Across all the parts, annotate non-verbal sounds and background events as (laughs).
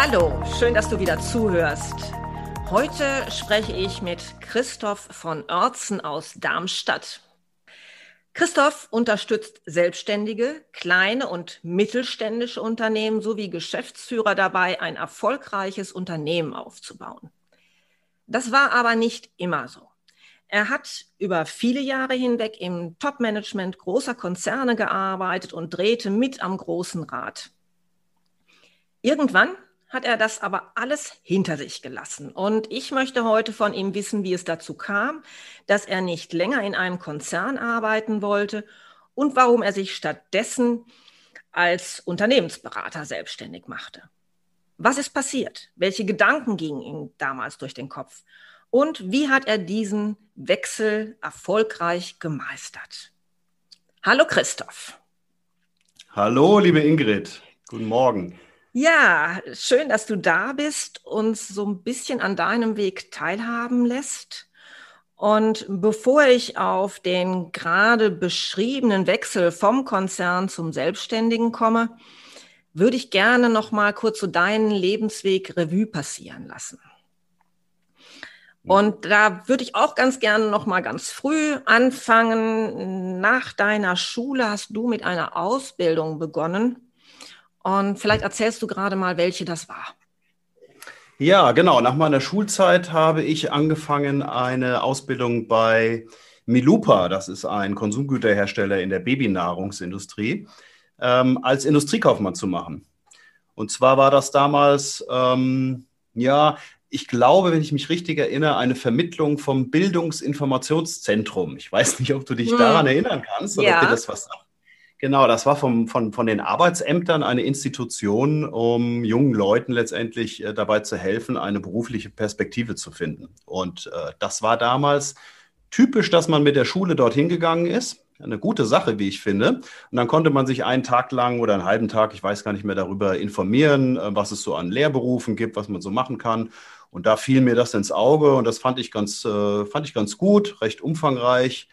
Hallo, schön, dass du wieder zuhörst. Heute spreche ich mit Christoph von Oertzen aus Darmstadt. Christoph unterstützt selbstständige, kleine und mittelständische Unternehmen sowie Geschäftsführer dabei, ein erfolgreiches Unternehmen aufzubauen. Das war aber nicht immer so. Er hat über viele Jahre hinweg im Top-Management großer Konzerne gearbeitet und drehte mit am großen Rad. Irgendwann hat er das aber alles hinter sich gelassen. Und ich möchte heute von ihm wissen, wie es dazu kam, dass er nicht länger in einem Konzern arbeiten wollte und warum er sich stattdessen als Unternehmensberater selbstständig machte. Was ist passiert? Welche Gedanken gingen ihm damals durch den Kopf? Und wie hat er diesen Wechsel erfolgreich gemeistert? Hallo Christoph. Hallo, liebe Ingrid. Guten Morgen. Ja, schön, dass du da bist, uns so ein bisschen an deinem Weg teilhaben lässt. Und bevor ich auf den gerade beschriebenen Wechsel vom Konzern zum Selbstständigen komme, würde ich gerne noch mal kurz so deinen Lebensweg Revue passieren lassen. Und da würde ich auch ganz gerne noch mal ganz früh anfangen. Nach deiner Schule hast du mit einer Ausbildung begonnen und vielleicht erzählst du gerade mal, welche das war. Ja, genau. Nach meiner Schulzeit habe ich angefangen, eine Ausbildung bei Milupa, das ist ein Konsumgüterhersteller in der Babynahrungsindustrie, ähm, als Industriekaufmann zu machen. Und zwar war das damals, ähm, ja, ich glaube, wenn ich mich richtig erinnere, eine Vermittlung vom Bildungsinformationszentrum. Ich weiß nicht, ob du dich hm. daran erinnern kannst oder ja. ob dir das was sagt. Genau, das war vom, von, von den Arbeitsämtern eine Institution, um jungen Leuten letztendlich äh, dabei zu helfen, eine berufliche Perspektive zu finden. Und äh, das war damals typisch, dass man mit der Schule dorthin gegangen ist. Eine gute Sache, wie ich finde. Und dann konnte man sich einen Tag lang oder einen halben Tag, ich weiß gar nicht mehr, darüber informieren, äh, was es so an Lehrberufen gibt, was man so machen kann. Und da fiel mir das ins Auge und das fand ich ganz, äh, fand ich ganz gut, recht umfangreich.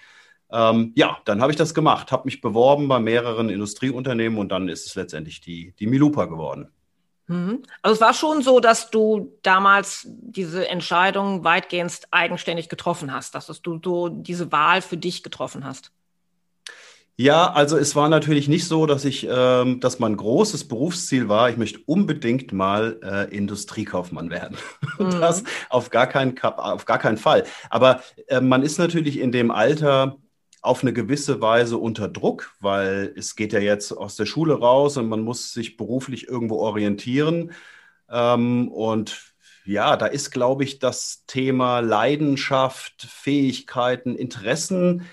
Ähm, ja, dann habe ich das gemacht, habe mich beworben bei mehreren Industrieunternehmen und dann ist es letztendlich die, die Milupa geworden. Mhm. Also es war schon so, dass du damals diese Entscheidung weitgehend eigenständig getroffen hast, dass du so diese Wahl für dich getroffen hast. Ja, also es war natürlich nicht so, dass ich, ähm, dass mein großes Berufsziel war, ich möchte unbedingt mal äh, Industriekaufmann werden. (laughs) Mhm. Das auf gar, keinen, auf gar keinen Fall. Aber äh, man ist natürlich in dem Alter auf eine gewisse Weise unter Druck, weil es geht ja jetzt aus der Schule raus und man muss sich beruflich irgendwo orientieren. Ähm, und ja, da ist, glaube ich, das Thema Leidenschaft, Fähigkeiten, Interessen,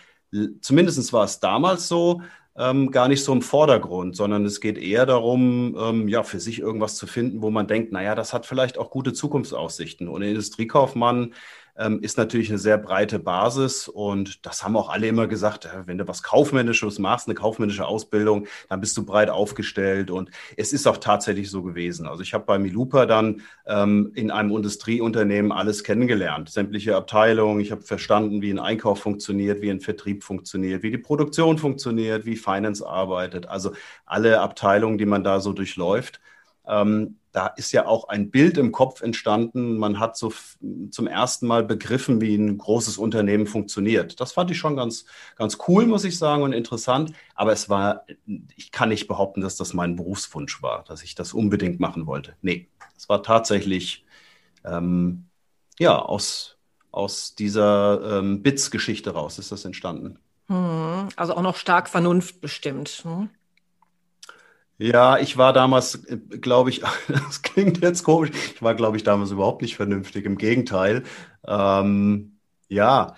zumindest war es damals so, ähm, gar nicht so im Vordergrund, sondern es geht eher darum, ähm, ja, für sich irgendwas zu finden, wo man denkt, naja, das hat vielleicht auch gute Zukunftsaussichten. Und Industriekaufmann ist natürlich eine sehr breite Basis und das haben auch alle immer gesagt, wenn du was Kaufmännisches machst, eine kaufmännische Ausbildung, dann bist du breit aufgestellt und es ist auch tatsächlich so gewesen. Also ich habe bei Milupa dann ähm, in einem Industrieunternehmen alles kennengelernt, sämtliche Abteilungen, ich habe verstanden, wie ein Einkauf funktioniert, wie ein Vertrieb funktioniert, wie die Produktion funktioniert, wie Finance arbeitet, also alle Abteilungen, die man da so durchläuft. Ähm, da ist ja auch ein Bild im Kopf entstanden. Man hat so zum ersten Mal begriffen, wie ein großes Unternehmen funktioniert. Das fand ich schon ganz, ganz cool, muss ich sagen, und interessant. Aber es war, ich kann nicht behaupten, dass das mein Berufswunsch war, dass ich das unbedingt machen wollte. Nee, es war tatsächlich, ähm, ja, aus, aus dieser ähm, Bits-Geschichte raus ist das entstanden. Hm, also auch noch stark vernunftbestimmt. Hm? Ja, ich war damals, glaube ich, (laughs) das klingt jetzt komisch, ich war, glaube ich, damals überhaupt nicht vernünftig. Im Gegenteil. Ähm, ja,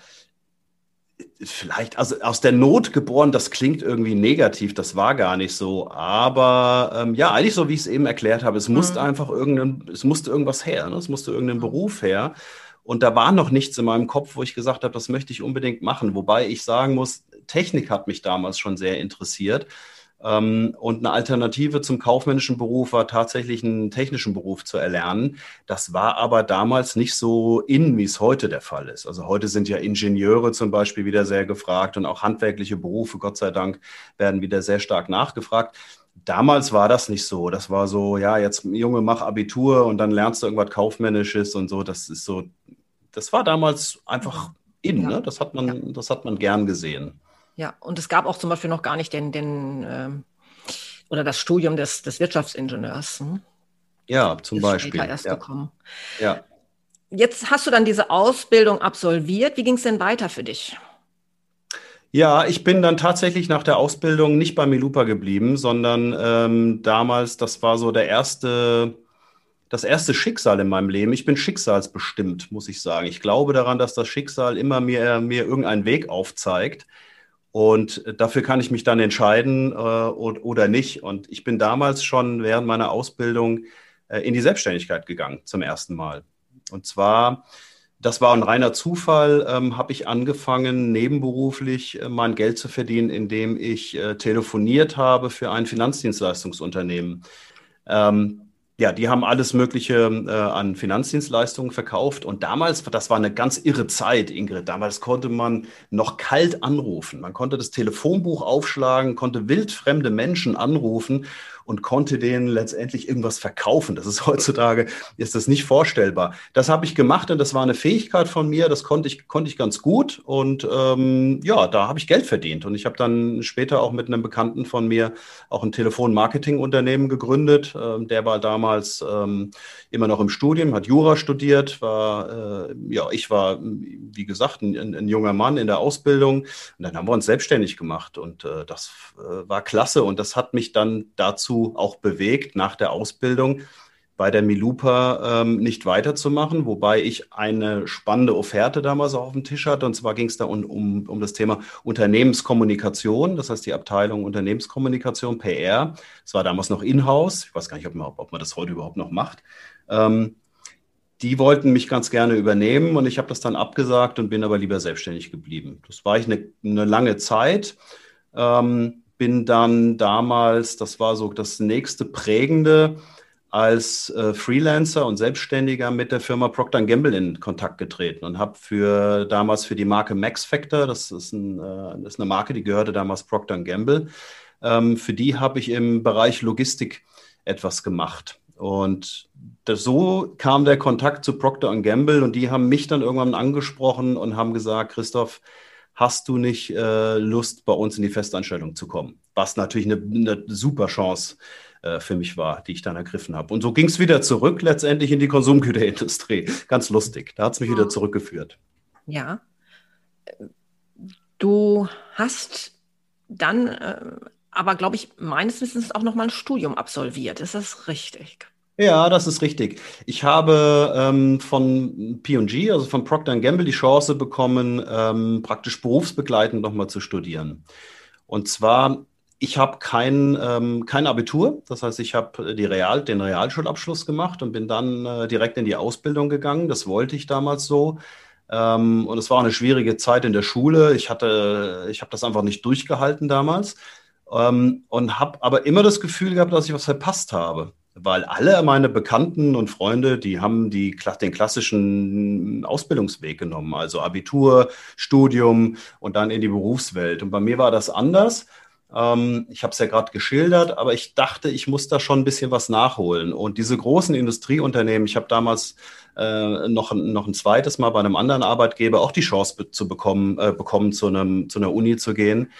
vielleicht, also aus der Not geboren, das klingt irgendwie negativ, das war gar nicht so. Aber ähm, ja, eigentlich so, wie ich es eben erklärt habe, es mhm. musste einfach irgendein, es musste irgendwas her, ne? es musste irgendein Beruf her. Und da war noch nichts in meinem Kopf, wo ich gesagt habe, das möchte ich unbedingt machen. Wobei ich sagen muss, Technik hat mich damals schon sehr interessiert. Ähm, und eine Alternative zum kaufmännischen Beruf war tatsächlich einen technischen Beruf zu erlernen. Das war aber damals nicht so in, wie es heute der Fall ist. Also heute sind ja Ingenieure zum Beispiel wieder sehr gefragt und auch handwerkliche Berufe, Gott sei Dank, werden wieder sehr stark nachgefragt. Damals war das nicht so. Das war so, ja, jetzt Junge, mach Abitur und dann lernst du irgendwas Kaufmännisches und so. Das ist so, das war damals einfach in, ja. ne? Das hat man, ja. das hat man gern gesehen. Ja, und es gab auch zum Beispiel noch gar nicht den, den ähm, oder das Studium des, des Wirtschaftsingenieurs. Hm? Ja, zum Beispiel. erst ja. gekommen. Ja. Jetzt hast du dann diese Ausbildung absolviert. Wie ging es denn weiter für dich? Ja, ich bin dann tatsächlich nach der Ausbildung nicht bei Milupa geblieben, sondern ähm, damals, das war so der erste, das erste Schicksal in meinem Leben. Ich bin schicksalsbestimmt, muss ich sagen. Ich glaube daran, dass das Schicksal immer mir, mir irgendeinen Weg aufzeigt. Und dafür kann ich mich dann entscheiden äh, oder nicht. Und ich bin damals schon während meiner Ausbildung äh, in die Selbstständigkeit gegangen, zum ersten Mal. Und zwar, das war ein reiner Zufall, ähm, habe ich angefangen, nebenberuflich äh, mein Geld zu verdienen, indem ich äh, telefoniert habe für ein Finanzdienstleistungsunternehmen. Ähm, ja, die haben alles Mögliche äh, an Finanzdienstleistungen verkauft. Und damals, das war eine ganz irre Zeit, Ingrid. Damals konnte man noch kalt anrufen. Man konnte das Telefonbuch aufschlagen, konnte wildfremde Menschen anrufen und konnte denen letztendlich irgendwas verkaufen. Das ist (laughs) heutzutage, ist das nicht vorstellbar. Das habe ich gemacht und das war eine Fähigkeit von mir, das konnte ich, konnte ich ganz gut und ähm, ja, da habe ich Geld verdient und ich habe dann später auch mit einem Bekannten von mir auch ein Telefonmarketingunternehmen gegründet. Ähm, der war damals ähm, immer noch im Studium, hat Jura studiert, war, äh, ja, ich war, wie gesagt, ein, ein, junger Mann in der Ausbildung und dann haben wir uns selbstständig gemacht und äh, das äh, war klasse und das hat mich dann dazu dazu auch bewegt, nach der Ausbildung bei der Milupa ähm, nicht weiterzumachen, wobei ich eine spannende Offerte damals auch auf dem Tisch hatte. Und zwar ging es da um, um, um das Thema Unternehmenskommunikation, das heißt die Abteilung Unternehmenskommunikation, PR. Das war damals noch in-house. Ich weiß gar nicht, ob man, ob man das heute überhaupt noch macht. Ähm, die wollten mich ganz gerne übernehmen und ich habe das dann abgesagt und bin aber lieber selbstständig geblieben. Das war ich eine, eine lange Zeit. Ähm, bin dann damals, das war so das nächste prägende, als äh, Freelancer und Selbstständiger mit der Firma Procter Gamble in Kontakt getreten und habe für damals für die Marke Max Factor, das ist, ein, äh, das ist eine Marke, die gehörte damals Procter Gamble, ähm, für die habe ich im Bereich Logistik etwas gemacht. Und das, so kam der Kontakt zu Procter Gamble und die haben mich dann irgendwann angesprochen und haben gesagt, Christoph, hast du nicht äh, Lust, bei uns in die Festanstellung zu kommen? Was natürlich eine, eine super Chance äh, für mich war, die ich dann ergriffen habe. Und so ging es wieder zurück, letztendlich in die Konsumgüterindustrie. (laughs) Ganz lustig. Da hat es mich wieder zurückgeführt. Ja. Du hast dann äh, aber, glaube ich, meines Wissens auch noch mal ein Studium absolviert. Ist das richtig? Ja, das ist richtig. Ich habe ähm, von P&G, also von Procter Gamble, die Chance bekommen, ähm, praktisch berufsbegleitend nochmal zu studieren. Und zwar, ich habe kein, ähm, kein Abitur, das heißt, ich habe die Real, den Realschulabschluss gemacht und bin dann äh, direkt in die Ausbildung gegangen. Das wollte ich damals so. Ähm, und es war eine schwierige Zeit in der Schule. Ich ich habe das einfach nicht durchgehalten damals ähm, und habe aber immer das Gefühl gehabt, dass ich was verpasst habe weil alle meine Bekannten und Freunde, die haben die, den klassischen Ausbildungsweg genommen, also Abitur, Studium und dann in die Berufswelt. Und bei mir war das anders. Ähm, ich habe es ja gerade geschildert, aber ich dachte, ich muss da schon ein bisschen was nachholen. Und diese großen Industrieunternehmen, ich habe damals äh, noch, noch ein zweites Mal bei einem anderen Arbeitgeber auch die Chance be zu bekommen, äh, bekommen, zu, einem, zu einer Uni zu gehen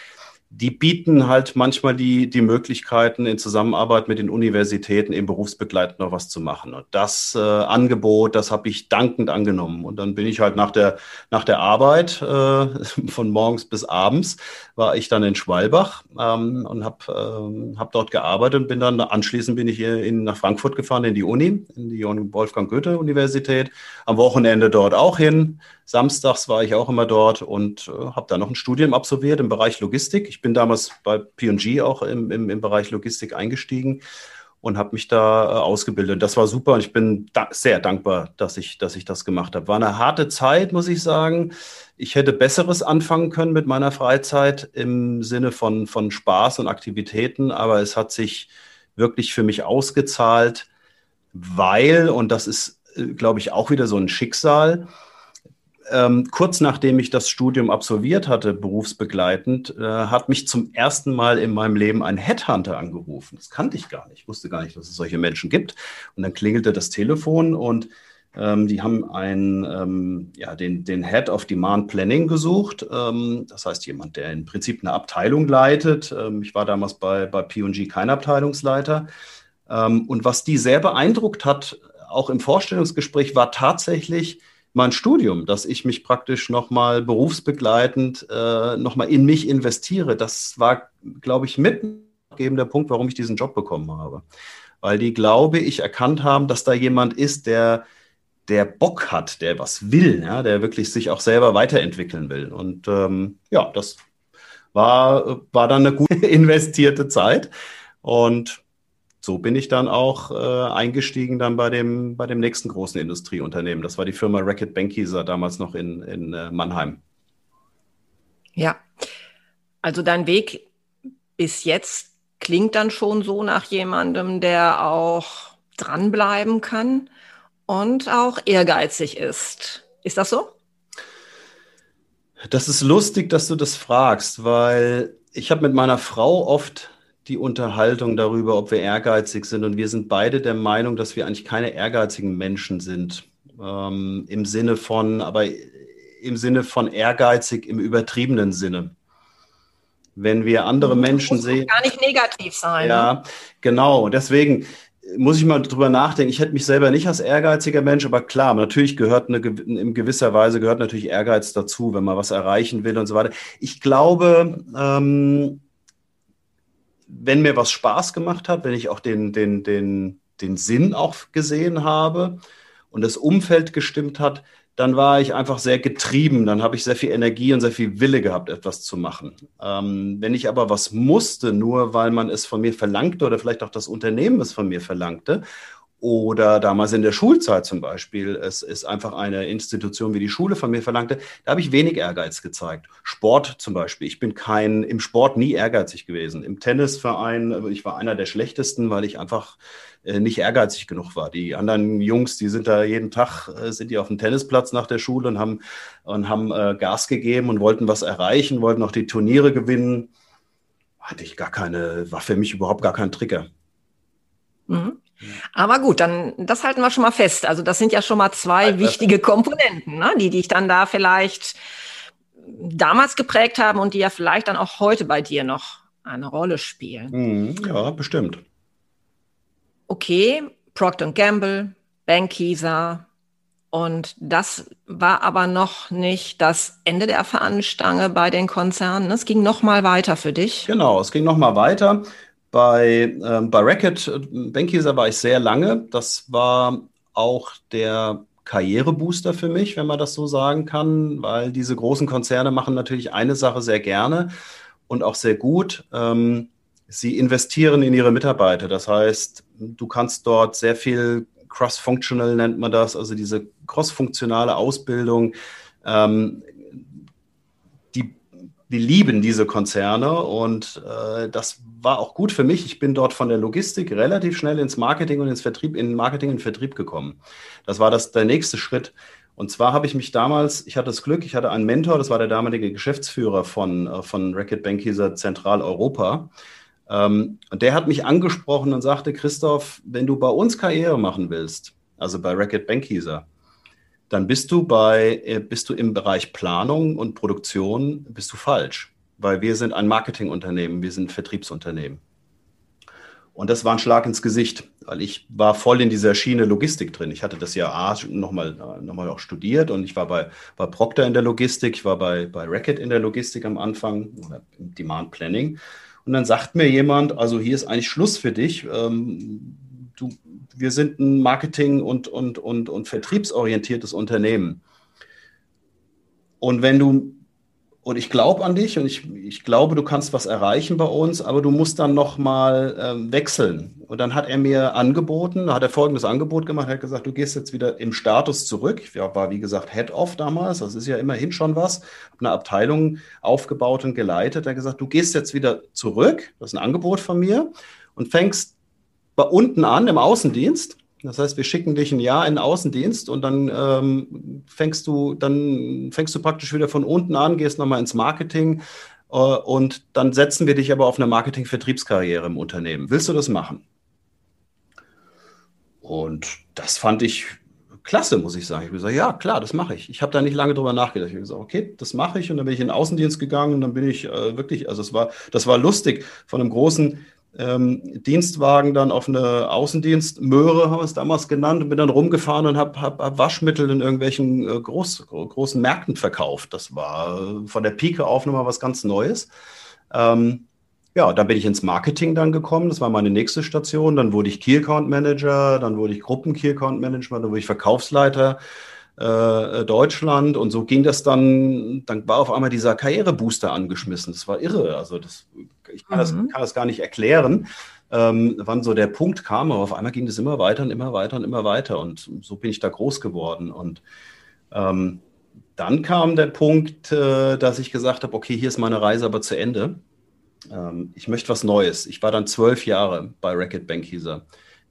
die bieten halt manchmal die, die Möglichkeiten, in Zusammenarbeit mit den Universitäten im berufsbegleitend noch was zu machen. Und das äh, Angebot, das habe ich dankend angenommen. Und dann bin ich halt nach der, nach der Arbeit, äh, (laughs) von morgens bis abends, war ich dann in Schwalbach ähm, und habe ähm, hab dort gearbeitet und bin dann anschließend bin ich in, nach Frankfurt gefahren, in die Uni, in die Wolfgang Goethe-Universität. Am Wochenende dort auch hin. Samstags war ich auch immer dort und äh, habe da noch ein Studium absolviert im Bereich Logistik. Ich bin damals bei P&G auch im, im, im Bereich Logistik eingestiegen und habe mich da äh, ausgebildet. Das war super und ich bin da sehr dankbar, dass ich, dass ich das gemacht habe. War eine harte Zeit, muss ich sagen. Ich hätte Besseres anfangen können mit meiner Freizeit im Sinne von, von Spaß und Aktivitäten, aber es hat sich wirklich für mich ausgezahlt, weil, und das ist, äh, glaube ich, auch wieder so ein Schicksal, ähm, kurz nachdem ich das Studium absolviert hatte, berufsbegleitend, äh, hat mich zum ersten Mal in meinem Leben ein Headhunter angerufen. Das kannte ich gar nicht. Ich wusste gar nicht, dass es solche Menschen gibt. Und dann klingelte das Telefon und ähm, die haben einen, ähm, ja, den, den Head of Demand Planning gesucht. Ähm, das heißt, jemand, der im Prinzip eine Abteilung leitet. Ähm, ich war damals bei, bei P&G kein Abteilungsleiter. Ähm, und was die sehr beeindruckt hat, auch im Vorstellungsgespräch, war tatsächlich, mein Studium, dass ich mich praktisch nochmal berufsbegleitend äh, nochmal in mich investiere. Das war, glaube ich, mitgebender Punkt, warum ich diesen Job bekommen habe. Weil die, glaube ich, erkannt haben, dass da jemand ist, der, der Bock hat, der was will, ja, der wirklich sich auch selber weiterentwickeln will. Und ähm, ja, das war, war dann eine gut (laughs) investierte Zeit. Und so bin ich dann auch äh, eingestiegen dann bei dem, bei dem nächsten großen Industrieunternehmen. Das war die Firma Racket Benckiser, damals noch in, in äh, Mannheim. Ja, also dein Weg bis jetzt klingt dann schon so nach jemandem, der auch dranbleiben kann und auch ehrgeizig ist. Ist das so? Das ist lustig, dass du das fragst, weil ich habe mit meiner Frau oft die Unterhaltung darüber, ob wir ehrgeizig sind. Und wir sind beide der Meinung, dass wir eigentlich keine ehrgeizigen Menschen sind. Ähm, Im Sinne von, aber im Sinne von ehrgeizig im übertriebenen Sinne. Wenn wir andere Menschen sehen. Gar nicht negativ sein. Ja, ne? genau. Deswegen muss ich mal drüber nachdenken. Ich hätte mich selber nicht als ehrgeiziger Mensch, aber klar, natürlich gehört eine, in gewisser Weise gehört natürlich Ehrgeiz dazu, wenn man was erreichen will und so weiter. Ich glaube, ähm, wenn mir was Spaß gemacht hat, wenn ich auch den, den, den, den Sinn auch gesehen habe und das Umfeld gestimmt hat, dann war ich einfach sehr getrieben. Dann habe ich sehr viel Energie und sehr viel Wille gehabt, etwas zu machen. Ähm, wenn ich aber was musste, nur weil man es von mir verlangte oder vielleicht auch das Unternehmen es von mir verlangte oder damals in der Schulzeit zum Beispiel, es ist einfach eine Institution wie die Schule von mir verlangte, da habe ich wenig Ehrgeiz gezeigt. Sport zum Beispiel, ich bin kein, im Sport nie ehrgeizig gewesen. Im Tennisverein, ich war einer der schlechtesten, weil ich einfach äh, nicht ehrgeizig genug war. Die anderen Jungs, die sind da jeden Tag, äh, sind die auf dem Tennisplatz nach der Schule und haben, und haben äh, Gas gegeben und wollten was erreichen, wollten auch die Turniere gewinnen. Hatte ich gar keine, war für mich überhaupt gar kein Trigger. Mhm. Aber gut, dann das halten wir schon mal fest. Also das sind ja schon mal zwei also wichtige Komponenten, ne? die dich dann da vielleicht damals geprägt haben und die ja vielleicht dann auch heute bei dir noch eine Rolle spielen. Mhm, ja, bestimmt. Okay, Procter Gamble, Bankieser. Und das war aber noch nicht das Ende der Fahnenstange bei den Konzernen. Es ging noch mal weiter für dich. Genau, es ging noch mal weiter. Bei, ähm, bei Racket äh, Benckiser war ich sehr lange. Das war auch der Karrierebooster für mich, wenn man das so sagen kann, weil diese großen Konzerne machen natürlich eine Sache sehr gerne und auch sehr gut. Ähm, sie investieren in ihre Mitarbeiter. Das heißt, du kannst dort sehr viel cross-functional nennt man das, also diese cross-funktionale Ausbildung. Ähm, die, die lieben diese Konzerne und äh, das war auch gut für mich. Ich bin dort von der Logistik relativ schnell ins Marketing und ins Vertrieb, in Marketing und Vertrieb gekommen. Das war das, der nächste Schritt. Und zwar habe ich mich damals, ich hatte das Glück, ich hatte einen Mentor, das war der damalige Geschäftsführer von, äh, von Racket Bankieser Zentraleuropa. Ähm, und der hat mich angesprochen und sagte, Christoph, wenn du bei uns Karriere machen willst, also bei Racket Bankieser, dann bist du bei, äh, bist du im Bereich Planung und Produktion, bist du falsch weil wir sind ein Marketingunternehmen, wir sind ein Vertriebsunternehmen. Und das war ein Schlag ins Gesicht, weil ich war voll in dieser Schiene Logistik drin. Ich hatte das ja nochmal noch mal auch studiert und ich war bei, bei Procter in der Logistik, ich war bei, bei Racket in der Logistik am Anfang oder im Demand Planning. Und dann sagt mir jemand, also hier ist eigentlich Schluss für dich. Ähm, du, wir sind ein Marketing- und, und, und, und vertriebsorientiertes Unternehmen. Und wenn du und ich glaube an dich und ich, ich glaube, du kannst was erreichen bei uns, aber du musst dann nochmal ähm, wechseln. Und dann hat er mir angeboten, hat er folgendes Angebot gemacht, hat gesagt, du gehst jetzt wieder im Status zurück. Ich war, wie gesagt, Head-Off damals, das ist ja immerhin schon was, habe eine Abteilung aufgebaut und geleitet. Er hat gesagt, du gehst jetzt wieder zurück, das ist ein Angebot von mir, und fängst bei unten an im Außendienst das heißt, wir schicken dich ein Jahr in den Außendienst und dann ähm, fängst du, dann fängst du praktisch wieder von unten an, gehst nochmal ins Marketing äh, und dann setzen wir dich aber auf eine Marketing-Vertriebskarriere im Unternehmen. Willst du das machen? Und das fand ich klasse, muss ich sagen. Ich habe gesagt, ja, klar, das mache ich. Ich habe da nicht lange drüber nachgedacht. Ich habe gesagt, okay, das mache ich. Und dann bin ich in den Außendienst gegangen und dann bin ich äh, wirklich, also es war, das war lustig, von einem großen ähm, Dienstwagen dann auf eine Außendienstmöhre, haben wir es damals genannt, und bin dann rumgefahren und habe hab, hab Waschmittel in irgendwelchen äh, groß, großen Märkten verkauft. Das war äh, von der Pike auf nochmal was ganz Neues. Ähm, ja, dann bin ich ins Marketing dann gekommen. Das war meine nächste Station. Dann wurde ich Key Account Manager, dann wurde ich Gruppen Key Account Manager, dann wurde ich Verkaufsleiter äh, Deutschland und so ging das dann, dann war auf einmal dieser Karrierebooster angeschmissen. Das war irre. Also das, ich kann, mhm. das, kann das gar nicht erklären, ähm, wann so der Punkt kam, aber auf einmal ging das immer weiter und immer weiter und immer weiter und so bin ich da groß geworden und ähm, dann kam der Punkt, äh, dass ich gesagt habe, okay, hier ist meine Reise aber zu Ende. Ähm, ich möchte was Neues. Ich war dann zwölf Jahre bei Racket Bank hieß er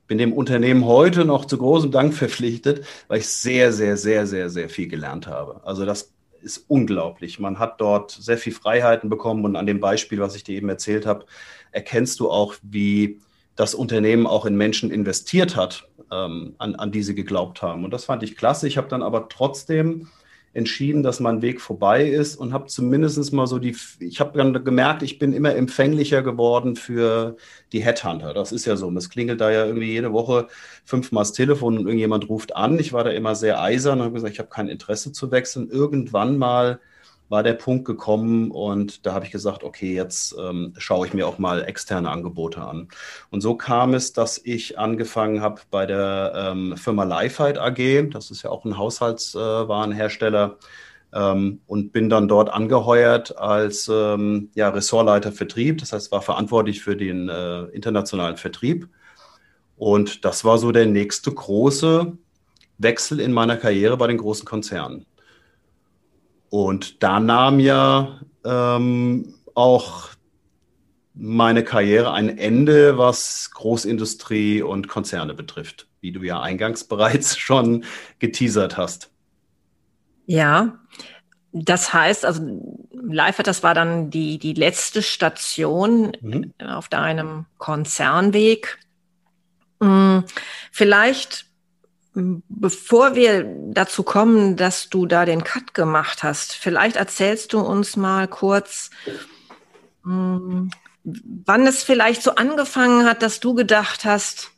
bin dem Unternehmen heute noch zu großem Dank verpflichtet, weil ich sehr, sehr, sehr, sehr, sehr viel gelernt habe. Also das ist unglaublich. Man hat dort sehr viel Freiheiten bekommen und an dem Beispiel, was ich dir eben erzählt habe, erkennst du auch, wie das Unternehmen auch in Menschen investiert hat, ähm, an, an die sie geglaubt haben. Und das fand ich klasse. Ich habe dann aber trotzdem entschieden, dass mein Weg vorbei ist und habe zumindest mal so die, ich habe dann gemerkt, ich bin immer empfänglicher geworden für die Headhunter. Das ist ja so. Es klingelt da ja irgendwie jede Woche fünfmal das Telefon und irgendjemand ruft an. Ich war da immer sehr eisern und habe gesagt, ich habe kein Interesse zu wechseln. Irgendwann mal war der Punkt gekommen und da habe ich gesagt, okay, jetzt ähm, schaue ich mir auch mal externe Angebote an. Und so kam es, dass ich angefangen habe bei der ähm, Firma Lifeheit AG, das ist ja auch ein Haushaltswarenhersteller, äh, ähm, und bin dann dort angeheuert als ähm, ja, Ressortleiter Vertrieb, das heißt, war verantwortlich für den äh, internationalen Vertrieb. Und das war so der nächste große Wechsel in meiner Karriere bei den großen Konzernen. Und da nahm ja ähm, auch meine Karriere ein Ende, was Großindustrie und Konzerne betrifft, wie du ja eingangs (laughs) bereits schon geteasert hast. Ja, das heißt, also Live, das war dann die, die letzte Station mhm. auf deinem Konzernweg. Hm, vielleicht Bevor wir dazu kommen, dass du da den Cut gemacht hast, vielleicht erzählst du uns mal kurz, hm, wann es vielleicht so angefangen hat, dass du gedacht hast,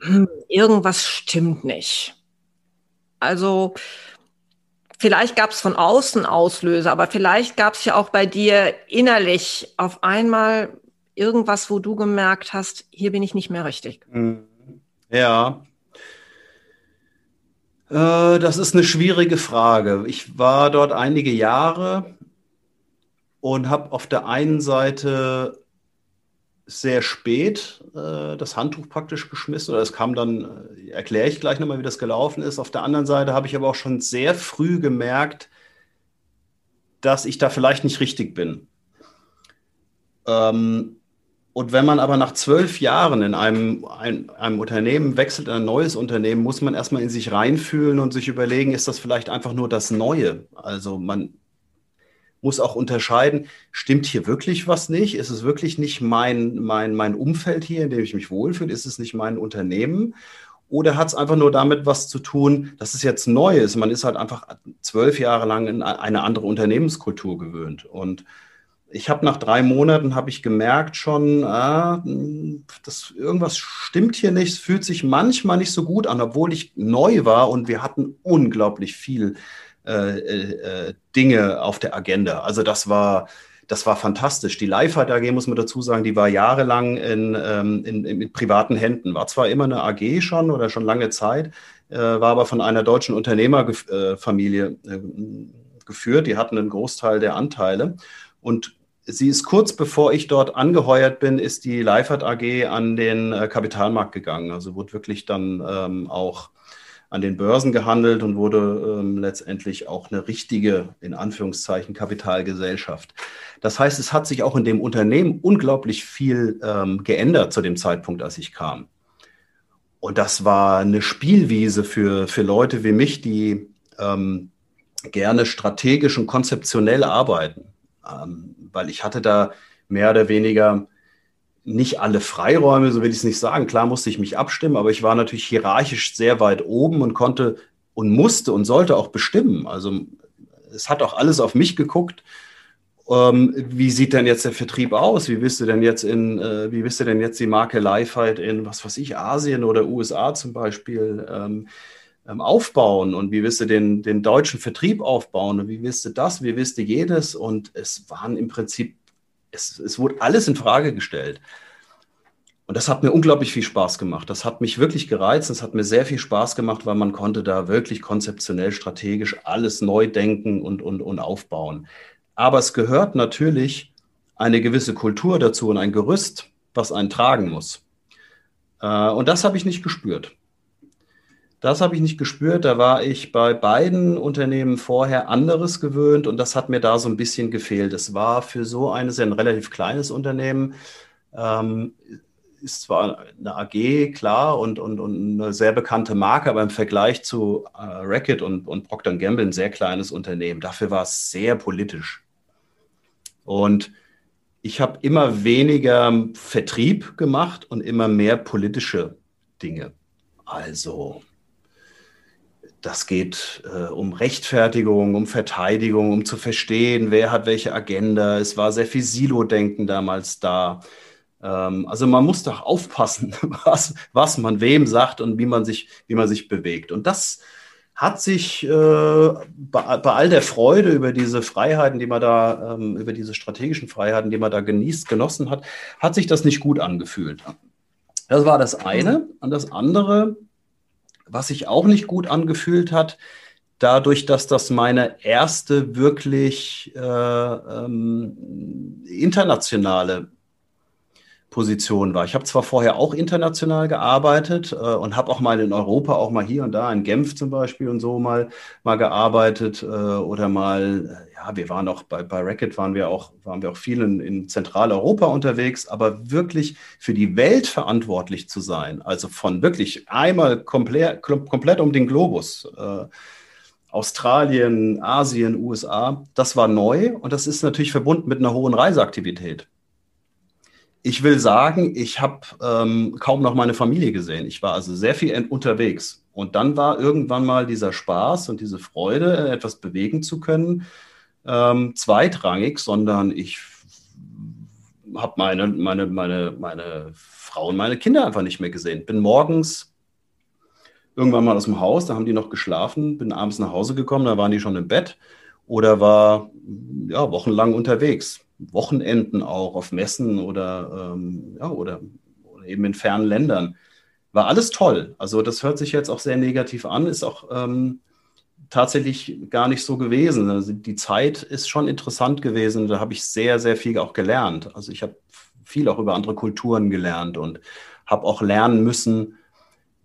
hm, irgendwas stimmt nicht. Also vielleicht gab es von außen Auslöser, aber vielleicht gab es ja auch bei dir innerlich auf einmal irgendwas, wo du gemerkt hast, hier bin ich nicht mehr richtig. Mhm. Ja, das ist eine schwierige Frage. Ich war dort einige Jahre und habe auf der einen Seite sehr spät äh, das Handtuch praktisch geschmissen oder es kam dann, äh, erkläre ich gleich nochmal, wie das gelaufen ist. Auf der anderen Seite habe ich aber auch schon sehr früh gemerkt, dass ich da vielleicht nicht richtig bin. Ähm, und wenn man aber nach zwölf Jahren in einem, ein, einem Unternehmen wechselt, in ein neues Unternehmen, muss man erstmal in sich reinfühlen und sich überlegen, ist das vielleicht einfach nur das Neue? Also man muss auch unterscheiden, stimmt hier wirklich was nicht? Ist es wirklich nicht mein, mein, mein Umfeld hier, in dem ich mich wohlfühle? Ist es nicht mein Unternehmen? Oder hat es einfach nur damit was zu tun, dass es jetzt neu ist? Man ist halt einfach zwölf Jahre lang in eine andere Unternehmenskultur gewöhnt. Und ich habe nach drei Monaten habe ich gemerkt schon, ah, dass irgendwas stimmt hier nicht. Es fühlt sich manchmal nicht so gut an, obwohl ich neu war und wir hatten unglaublich viel äh, äh, Dinge auf der Agenda. Also das war das war fantastisch. Die Leifert AG, muss man dazu sagen, die war jahrelang in, ähm, in, in, privaten Händen. War zwar immer eine AG schon oder schon lange Zeit, äh, war aber von einer deutschen Unternehmerfamilie äh, geführt. Die hatten einen Großteil der Anteile. Und sie ist kurz bevor ich dort angeheuert bin, ist die Leifert AG an den äh, Kapitalmarkt gegangen. Also wurde wirklich dann ähm, auch an den Börsen gehandelt und wurde ähm, letztendlich auch eine richtige, in Anführungszeichen, Kapitalgesellschaft. Das heißt, es hat sich auch in dem Unternehmen unglaublich viel ähm, geändert zu dem Zeitpunkt, als ich kam. Und das war eine Spielwiese für, für Leute wie mich, die ähm, gerne strategisch und konzeptionell arbeiten. Ähm, weil ich hatte da mehr oder weniger nicht alle Freiräume, so will ich es nicht sagen. Klar musste ich mich abstimmen, aber ich war natürlich hierarchisch sehr weit oben und konnte und musste und sollte auch bestimmen. Also es hat auch alles auf mich geguckt. Ähm, wie sieht denn jetzt der Vertrieb aus? Wie bist du denn jetzt in, äh, wie bist du denn jetzt die Marke Lifeheit in, was weiß ich, Asien oder USA zum Beispiel ähm, aufbauen? Und wie willst du den, den deutschen Vertrieb aufbauen? Und wie willst du das? Wie willst du jedes? Und es waren im Prinzip es, es wurde alles in Frage gestellt. Und das hat mir unglaublich viel Spaß gemacht. Das hat mich wirklich gereizt. Es hat mir sehr viel Spaß gemacht, weil man konnte da wirklich konzeptionell, strategisch alles neu denken und, und, und aufbauen. Aber es gehört natürlich eine gewisse Kultur dazu und ein Gerüst, was einen tragen muss. Äh, und das habe ich nicht gespürt. Das habe ich nicht gespürt. Da war ich bei beiden Unternehmen vorher anderes gewöhnt und das hat mir da so ein bisschen gefehlt. Es war für so eines ein relativ kleines Unternehmen. Ähm, ist zwar eine AG, klar, und, und, und eine sehr bekannte Marke, aber im Vergleich zu äh, Racket und, und Procter Gamble ein sehr kleines Unternehmen. Dafür war es sehr politisch. Und ich habe immer weniger Vertrieb gemacht und immer mehr politische Dinge. Also das geht äh, um Rechtfertigung, um Verteidigung, um zu verstehen, wer hat welche Agenda. Es war sehr viel Silo-Denken damals da. Ähm, also man muss doch aufpassen, (laughs) was, was man wem sagt und wie man sich, wie man sich bewegt. Und das hat sich äh, bei, bei, all der Freude über diese Freiheiten, die man da, ähm, über diese strategischen Freiheiten, die man da genießt, genossen hat, hat sich das nicht gut angefühlt. Das war das eine. Und das andere, was sich auch nicht gut angefühlt hat, dadurch, dass das meine erste wirklich äh, ähm, internationale Position war. Ich habe zwar vorher auch international gearbeitet äh, und habe auch mal in Europa, auch mal hier und da in Genf zum Beispiel und so mal, mal gearbeitet äh, oder mal, ja, wir waren auch bei, bei Racket waren wir auch, waren wir auch viel in, Zentraleuropa unterwegs, aber wirklich für die Welt verantwortlich zu sein, also von wirklich einmal komplett, komplett um den Globus. Äh, Australien, Asien, USA, das war neu und das ist natürlich verbunden mit einer hohen Reiseaktivität ich will sagen, ich habe ähm, kaum noch meine Familie gesehen. Ich war also sehr viel unterwegs. Und dann war irgendwann mal dieser Spaß und diese Freude, etwas bewegen zu können, ähm, zweitrangig, sondern ich habe meine, meine, meine, meine Frau und meine Kinder einfach nicht mehr gesehen. Bin morgens irgendwann mal aus dem Haus, da haben die noch geschlafen, bin abends nach Hause gekommen, da waren die schon im Bett oder war ja, wochenlang unterwegs. Wochenenden auch auf Messen oder, ähm, ja, oder, oder, eben in fernen Ländern. War alles toll. Also das hört sich jetzt auch sehr negativ an, ist auch ähm, tatsächlich gar nicht so gewesen. Also die Zeit ist schon interessant gewesen. Da habe ich sehr, sehr viel auch gelernt. Also ich habe viel auch über andere Kulturen gelernt und habe auch lernen müssen,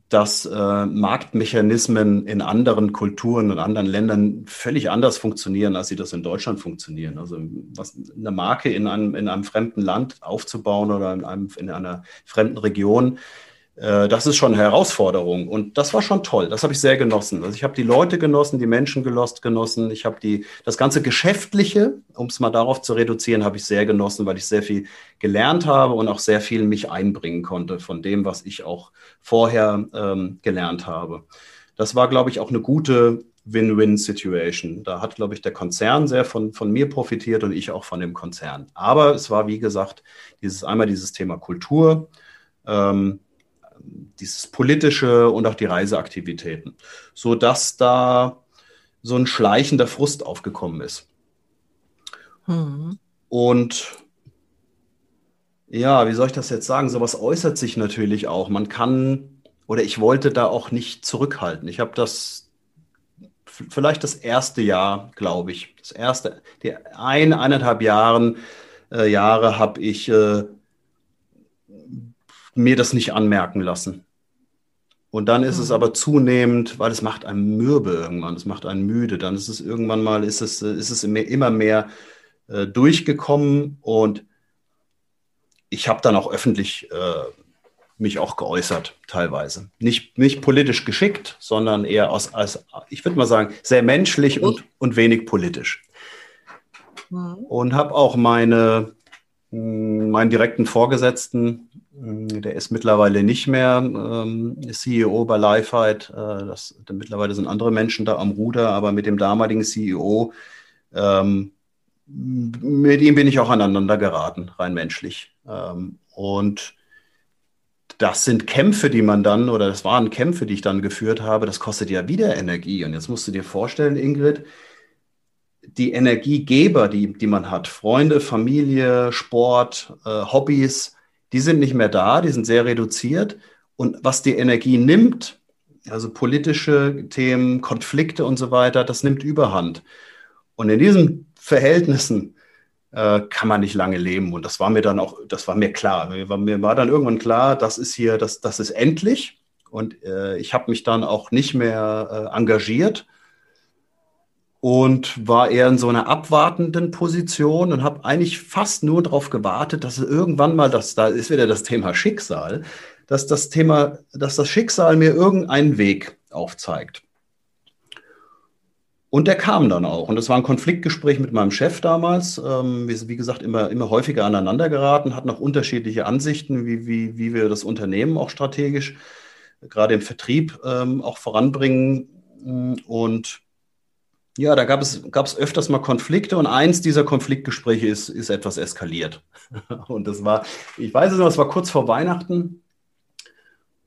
dass äh, Marktmechanismen in anderen Kulturen und anderen Ländern völlig anders funktionieren, als sie das in Deutschland funktionieren. Also was, eine Marke in einem, in einem fremden Land aufzubauen oder in, einem, in einer fremden Region das ist schon eine Herausforderung. Und das war schon toll. Das habe ich sehr genossen. Also ich habe die Leute genossen, die Menschen gelost genossen. Ich habe die, das ganze Geschäftliche, um es mal darauf zu reduzieren, habe ich sehr genossen, weil ich sehr viel gelernt habe und auch sehr viel mich einbringen konnte von dem, was ich auch vorher ähm, gelernt habe. Das war, glaube ich, auch eine gute Win-Win-Situation. Da hat, glaube ich, der Konzern sehr von, von mir profitiert und ich auch von dem Konzern. Aber es war, wie gesagt, dieses einmal dieses Thema Kultur, ähm, dieses politische und auch die Reiseaktivitäten, sodass da so ein schleichender Frust aufgekommen ist. Mhm. Und ja, wie soll ich das jetzt sagen? Sowas äußert sich natürlich auch. Man kann, oder ich wollte da auch nicht zurückhalten. Ich habe das vielleicht das erste Jahr, glaube ich, das erste, die ein, eineinhalb Jahren, äh, Jahre habe ich äh, mir das nicht anmerken lassen. Und dann ist mhm. es aber zunehmend, weil es macht einen mürbe irgendwann, es macht einen müde. Dann ist es irgendwann mal, ist es, ist es immer mehr äh, durchgekommen und ich habe dann auch öffentlich äh, mich auch geäußert, teilweise. Nicht, nicht politisch geschickt, sondern eher aus, als, ich würde mal sagen, sehr menschlich und, und wenig politisch. Mhm. Und habe auch meine, hm, meinen direkten Vorgesetzten, der ist mittlerweile nicht mehr ähm, CEO bei Lifeheit. Äh, das, mittlerweile sind andere Menschen da am Ruder, aber mit dem damaligen CEO, ähm, mit ihm bin ich auch aneinander geraten, rein menschlich. Ähm, und das sind Kämpfe, die man dann, oder das waren Kämpfe, die ich dann geführt habe, das kostet ja wieder Energie. Und jetzt musst du dir vorstellen, Ingrid, die Energiegeber, die, die man hat, Freunde, Familie, Sport, äh, Hobbys, die sind nicht mehr da, die sind sehr reduziert. Und was die Energie nimmt, also politische Themen, Konflikte und so weiter, das nimmt überhand. Und in diesen Verhältnissen äh, kann man nicht lange leben. Und das war mir dann auch, das war mir klar. Mir war, mir war dann irgendwann klar, das ist hier, das, das ist endlich. Und äh, ich habe mich dann auch nicht mehr äh, engagiert und war eher in so einer abwartenden Position und habe eigentlich fast nur darauf gewartet, dass irgendwann mal, das, da ist wieder das Thema Schicksal, dass das Thema, dass das Schicksal mir irgendeinen Weg aufzeigt. Und der kam dann auch. Und das war ein Konfliktgespräch mit meinem Chef damals. Ähm, wir sind, wie gesagt, immer, immer häufiger aneinander geraten, hatten auch unterschiedliche Ansichten, wie, wie, wie wir das Unternehmen auch strategisch, gerade im Vertrieb, ähm, auch voranbringen. Und ja, da gab es, gab es öfters mal Konflikte und eins dieser Konfliktgespräche ist, ist etwas eskaliert. (laughs) und das war, ich weiß es noch, es war kurz vor Weihnachten.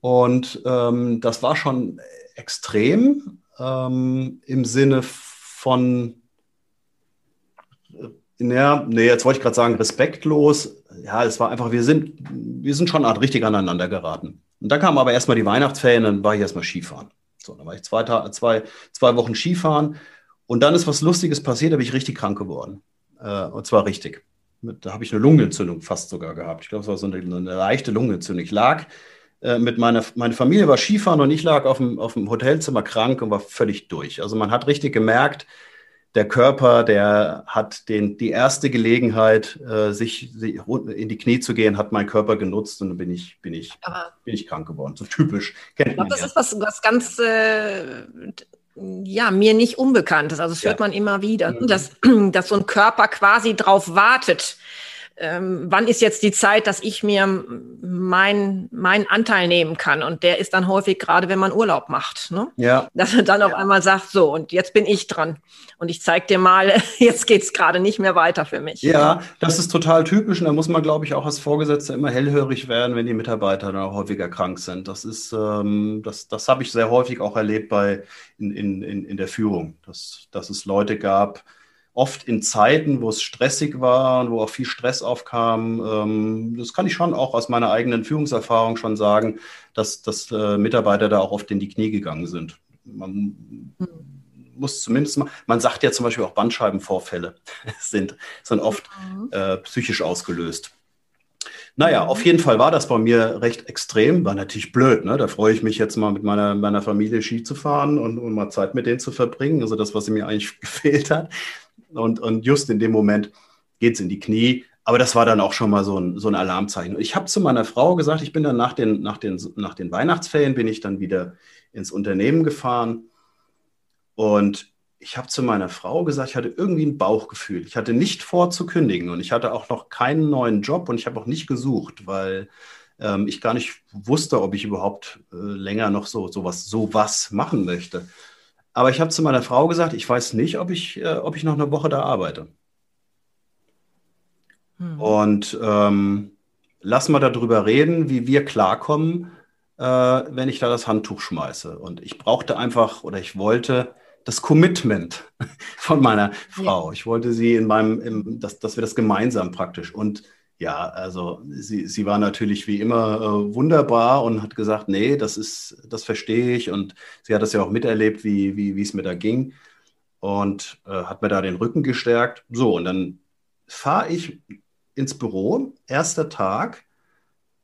Und ähm, das war schon extrem ähm, im Sinne von, äh, ja, nee, jetzt wollte ich gerade sagen, respektlos. Ja, es war einfach, wir sind, wir sind schon richtig aneinander geraten. Und dann kamen aber erstmal die Weihnachtsferien, dann war ich erstmal Skifahren. So, dann war ich zwei, zwei, zwei Wochen Skifahren. Und dann ist was Lustiges passiert, da bin ich richtig krank geworden. Äh, und zwar richtig. Da habe ich eine Lungenentzündung fast sogar gehabt. Ich glaube, es war so eine, eine leichte Lungenentzündung. Ich lag äh, mit meiner meine Familie war Skifahren und ich lag auf dem, auf dem Hotelzimmer krank und war völlig durch. Also man hat richtig gemerkt, der Körper, der hat den, die erste Gelegenheit, äh, sich, sich, in die Knie zu gehen, hat mein Körper genutzt und dann bin ich, bin ich, bin ich krank geworden. So typisch. Kennt ich glaube, das ja. ist was, was ganz äh, ja, mir nicht Unbekanntes. Also das hört man immer wieder, mhm. dass, (clears throat) dass so ein Körper quasi drauf wartet, ähm, wann ist jetzt die Zeit, dass ich mir meinen mein Anteil nehmen kann? Und der ist dann häufig gerade, wenn man Urlaub macht. Ne? Ja. Dass er dann auf einmal sagt, so, und jetzt bin ich dran. Und ich zeige dir mal, (laughs) jetzt geht's gerade nicht mehr weiter für mich. Ja, das ist total typisch. Und da muss man, glaube ich, auch als Vorgesetzter immer hellhörig werden, wenn die Mitarbeiter dann auch häufiger krank sind. Das ist, ähm, das, das habe ich sehr häufig auch erlebt bei in, in, in, in der Führung, dass, dass es Leute gab, oft in Zeiten, wo es stressig war und wo auch viel Stress aufkam. Ähm, das kann ich schon auch aus meiner eigenen Führungserfahrung schon sagen, dass, dass äh, Mitarbeiter da auch oft in die Knie gegangen sind. Man mhm. muss zumindest mal, man sagt ja zum Beispiel auch Bandscheibenvorfälle (laughs) sind, sind oft mhm. äh, psychisch ausgelöst. Naja, auf jeden Fall war das bei mir recht extrem. War natürlich blöd, ne? Da freue ich mich jetzt mal mit meiner, meiner Familie Ski zu fahren und, und mal Zeit mit denen zu verbringen. Also das, was mir eigentlich (laughs) gefehlt hat. Und, und just in dem Moment geht es in die Knie. Aber das war dann auch schon mal so ein, so ein Alarmzeichen. Ich habe zu meiner Frau gesagt, ich bin dann nach den, nach, den, nach den Weihnachtsferien, bin ich dann wieder ins Unternehmen gefahren. Und ich habe zu meiner Frau gesagt, ich hatte irgendwie ein Bauchgefühl. Ich hatte nicht vor zu kündigen und ich hatte auch noch keinen neuen Job und ich habe auch nicht gesucht, weil ähm, ich gar nicht wusste, ob ich überhaupt äh, länger noch so sowas sowas machen möchte. Aber ich habe zu meiner Frau gesagt, ich weiß nicht, ob ich, äh, ob ich noch eine Woche da arbeite. Hm. Und ähm, lass mal darüber reden, wie wir klarkommen, äh, wenn ich da das Handtuch schmeiße. Und ich brauchte einfach oder ich wollte das Commitment (laughs) von meiner Frau. Ja. Ich wollte sie in meinem, im, dass, dass wir das gemeinsam praktisch. Und ja, also sie, sie war natürlich wie immer äh, wunderbar und hat gesagt, nee, das ist, das verstehe ich. Und sie hat das ja auch miterlebt, wie, wie, wie es mir da ging. Und äh, hat mir da den Rücken gestärkt. So, und dann fahre ich ins Büro, erster Tag.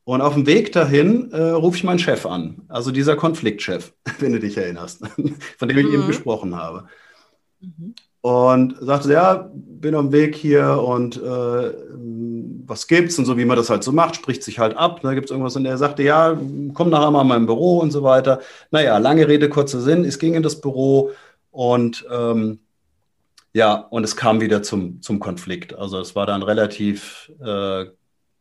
Und auf dem Weg dahin äh, rufe ich meinen Chef an, also dieser Konfliktchef, (laughs) wenn du dich erinnerst, (laughs) von dem ich mhm. eben gesprochen habe. Mhm. Und sagte, ja, bin am Weg hier und äh, was gibt's und so, wie man das halt so macht, spricht sich halt ab. Da ne, gibt es irgendwas und er sagte, ja, komm nachher mal in mein Büro und so weiter. Naja, lange Rede, kurzer Sinn, es ging in das Büro und ähm, ja, und es kam wieder zum, zum Konflikt. Also es war dann relativ äh,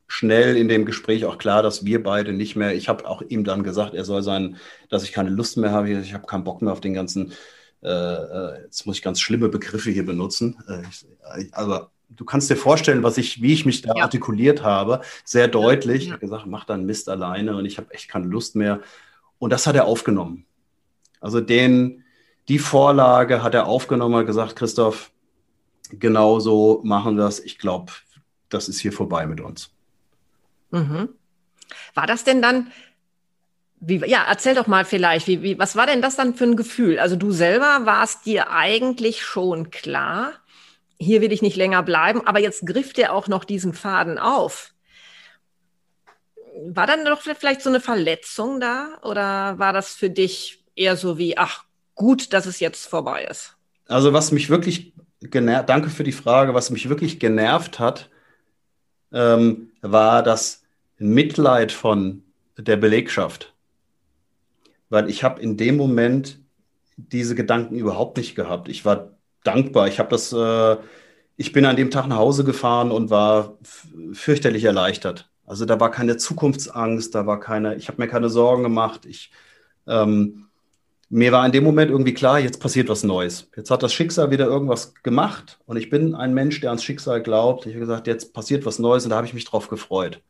schnell in dem Gespräch auch klar, dass wir beide nicht mehr, ich habe auch ihm dann gesagt, er soll sein, dass ich keine Lust mehr habe, ich habe keinen Bock mehr auf den ganzen, äh, äh, jetzt muss ich ganz schlimme Begriffe hier benutzen. Äh, ich, also du kannst dir vorstellen, was ich, wie ich mich da ja. artikuliert habe, sehr deutlich. Ich habe gesagt, mach dann Mist alleine und ich habe echt keine Lust mehr. Und das hat er aufgenommen. Also den, die Vorlage hat er aufgenommen und gesagt, Christoph, genau so machen wir das. Ich glaube, das ist hier vorbei mit uns. Mhm. War das denn dann, wie, ja, erzähl doch mal vielleicht, wie, wie, was war denn das dann für ein Gefühl? Also du selber warst dir eigentlich schon klar, hier will ich nicht länger bleiben, aber jetzt griff dir auch noch diesen Faden auf. War dann doch vielleicht so eine Verletzung da oder war das für dich eher so wie, ach gut, dass es jetzt vorbei ist? Also was mich wirklich genervt, danke für die Frage, was mich wirklich genervt hat, ähm, war das Mitleid von der Belegschaft. Weil ich habe in dem Moment diese Gedanken überhaupt nicht gehabt. Ich war dankbar. Ich habe das, äh, ich bin an dem Tag nach Hause gefahren und war fürchterlich erleichtert. Also da war keine Zukunftsangst, da war keine, ich habe mir keine Sorgen gemacht. Ich ähm, mir war in dem Moment irgendwie klar, jetzt passiert was Neues. Jetzt hat das Schicksal wieder irgendwas gemacht und ich bin ein Mensch, der ans Schicksal glaubt. Ich habe gesagt, jetzt passiert was Neues und da habe ich mich drauf gefreut.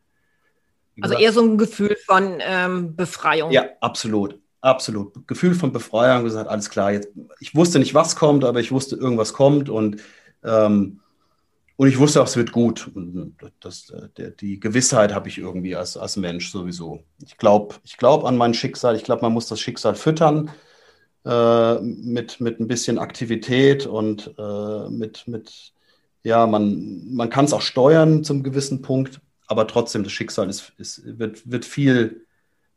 Wie also gesagt, eher so ein Gefühl von ähm, Befreiung. Ja, absolut. Absolut. Gefühl von Befreiung, gesagt, alles klar, jetzt, ich wusste nicht, was kommt, aber ich wusste, irgendwas kommt und, ähm, und ich wusste auch, es wird gut. Und das, der, die Gewissheit habe ich irgendwie als, als Mensch sowieso. Ich glaube ich glaub an mein Schicksal, ich glaube, man muss das Schicksal füttern äh, mit, mit ein bisschen Aktivität und äh, mit, mit, ja, man, man kann es auch steuern zum gewissen Punkt, aber trotzdem, das Schicksal ist, ist, wird, wird viel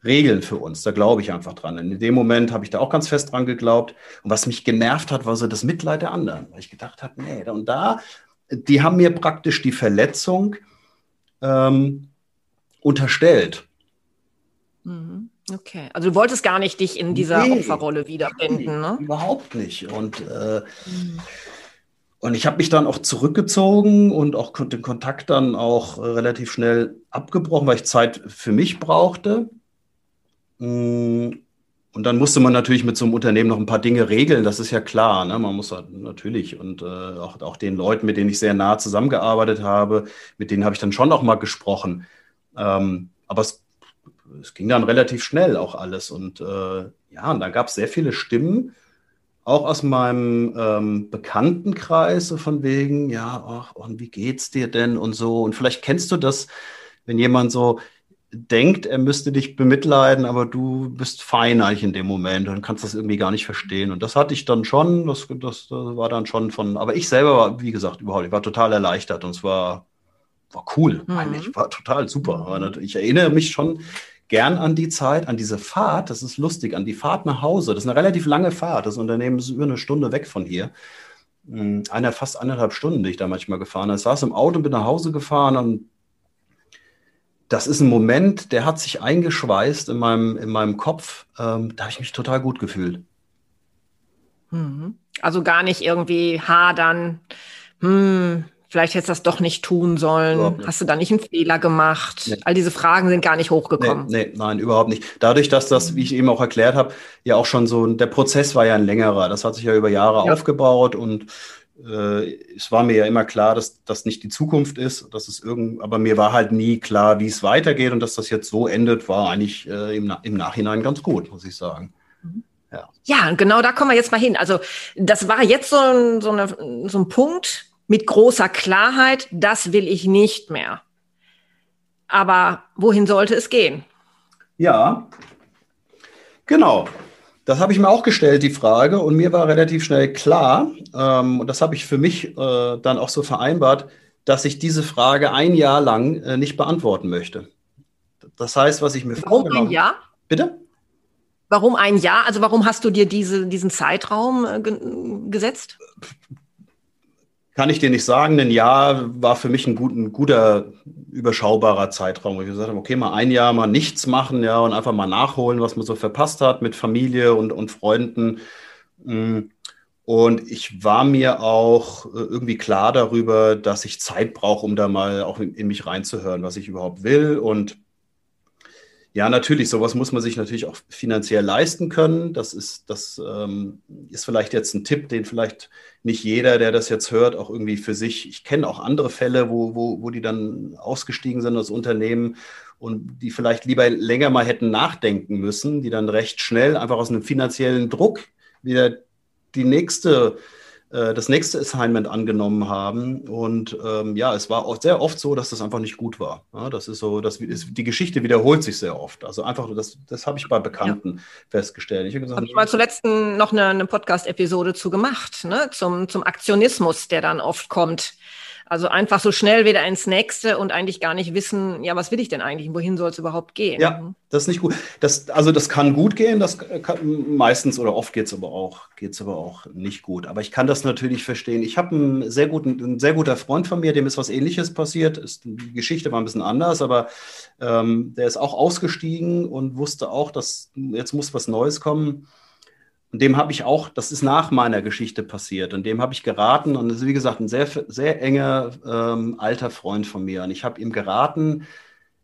regeln für uns. Da glaube ich einfach dran. In dem Moment habe ich da auch ganz fest dran geglaubt. Und was mich genervt hat, war so das Mitleid der anderen, weil ich gedacht habe, nee, und da, die haben mir praktisch die Verletzung ähm, unterstellt. Mhm. Okay, also du wolltest gar nicht dich in dieser nee, Opferrolle wiederfinden, ne? Überhaupt nicht. Und, äh, mhm. und ich habe mich dann auch zurückgezogen und auch den Kontakt dann auch relativ schnell abgebrochen, weil ich Zeit für mich brauchte. Mm, und dann musste man natürlich mit so einem Unternehmen noch ein paar Dinge regeln, das ist ja klar. Ne? Man muss halt natürlich und äh, auch, auch den Leuten, mit denen ich sehr nah zusammengearbeitet habe, mit denen habe ich dann schon auch mal gesprochen. Ähm, aber es es ging dann relativ schnell auch alles. Und äh, ja, und da gab es sehr viele Stimmen, auch aus meinem ähm, Bekanntenkreis, so von wegen, ja, ach, und wie geht's dir denn und so. Und vielleicht kennst du das, wenn jemand so denkt, er müsste dich bemitleiden, aber du bist fein eigentlich in dem Moment und kannst das irgendwie gar nicht verstehen. Und das hatte ich dann schon, das, das, das war dann schon von, aber ich selber war, wie gesagt, überhaupt, ich war total erleichtert und es war, war cool, mhm. eigentlich, war total super. Ich erinnere mich schon gern an die Zeit, an diese Fahrt, das ist lustig, an die Fahrt nach Hause. Das ist eine relativ lange Fahrt. Das Unternehmen ist über eine Stunde weg von hier. Hm, einer fast anderthalb Stunden, die ich da manchmal gefahren habe. Ich saß im Auto und bin nach Hause gefahren und das ist ein Moment, der hat sich eingeschweißt in meinem, in meinem Kopf. Ähm, da habe ich mich total gut gefühlt. Mhm. Also gar nicht irgendwie hadern, hm, vielleicht hättest du das doch nicht tun sollen. Nicht. Hast du da nicht einen Fehler gemacht? Nee. All diese Fragen sind gar nicht hochgekommen. Nee, nee, nein, überhaupt nicht. Dadurch, dass das, wie ich eben auch erklärt habe, ja auch schon so, der Prozess war ja ein längerer. Das hat sich ja über Jahre ja. aufgebaut und es war mir ja immer klar, dass das nicht die Zukunft ist, dass es irgend, aber mir war halt nie klar, wie es weitergeht und dass das jetzt so endet, war eigentlich äh, im, im Nachhinein ganz gut, muss ich sagen. Mhm. Ja. ja, genau da kommen wir jetzt mal hin. Also das war jetzt so ein, so, eine, so ein Punkt mit großer Klarheit, das will ich nicht mehr. Aber wohin sollte es gehen? Ja, genau. Das habe ich mir auch gestellt, die Frage, und mir war relativ schnell klar, ähm, und das habe ich für mich äh, dann auch so vereinbart, dass ich diese Frage ein Jahr lang äh, nicht beantworten möchte. Das heißt, was ich mir Warum ein Jahr? Bitte? Warum ein Jahr? Also warum hast du dir diese, diesen Zeitraum äh, ge gesetzt? Kann ich dir nicht sagen. Ein Jahr war für mich ein, gut, ein guter, überschaubarer Zeitraum, wo ich gesagt habe, okay, mal ein Jahr mal nichts machen, ja, und einfach mal nachholen, was man so verpasst hat mit Familie und, und Freunden. Mm. Und ich war mir auch äh, irgendwie klar darüber, dass ich Zeit brauche, um da mal auch in, in mich reinzuhören, was ich überhaupt will. Und ja, natürlich, sowas muss man sich natürlich auch finanziell leisten können. Das ist, das ähm, ist vielleicht jetzt ein Tipp, den vielleicht nicht jeder, der das jetzt hört, auch irgendwie für sich. Ich kenne auch andere Fälle, wo, wo, wo die dann ausgestiegen sind aus Unternehmen und die vielleicht lieber länger mal hätten nachdenken müssen, die dann recht schnell einfach aus einem finanziellen Druck wieder die nächste das nächste Assignment angenommen haben. Und ähm, ja, es war auch sehr oft so, dass das einfach nicht gut war. Ja, das ist so, dass die Geschichte wiederholt sich sehr oft. Also einfach, das, das habe ich bei Bekannten ja. festgestellt. Ich habe hab ich mal zuletzt noch eine, eine Podcast-Episode zu gemacht, ne? zum, zum Aktionismus, der dann oft kommt. Also einfach so schnell wieder ins nächste und eigentlich gar nicht wissen, ja, was will ich denn eigentlich? Wohin soll es überhaupt gehen? Ja, mhm. das ist nicht gut. Das, also das kann gut gehen, das kann meistens oder oft geht es aber auch, geht's aber auch nicht gut. Aber ich kann das natürlich verstehen. Ich habe einen sehr guten, ein sehr guter Freund von mir, dem ist was ähnliches passiert. Ist, die Geschichte war ein bisschen anders, aber ähm, der ist auch ausgestiegen und wusste auch, dass jetzt muss was Neues kommen. Und dem habe ich auch, das ist nach meiner Geschichte passiert, und dem habe ich geraten, und das ist wie gesagt ein sehr, sehr enger ähm, alter Freund von mir. Und ich habe ihm geraten,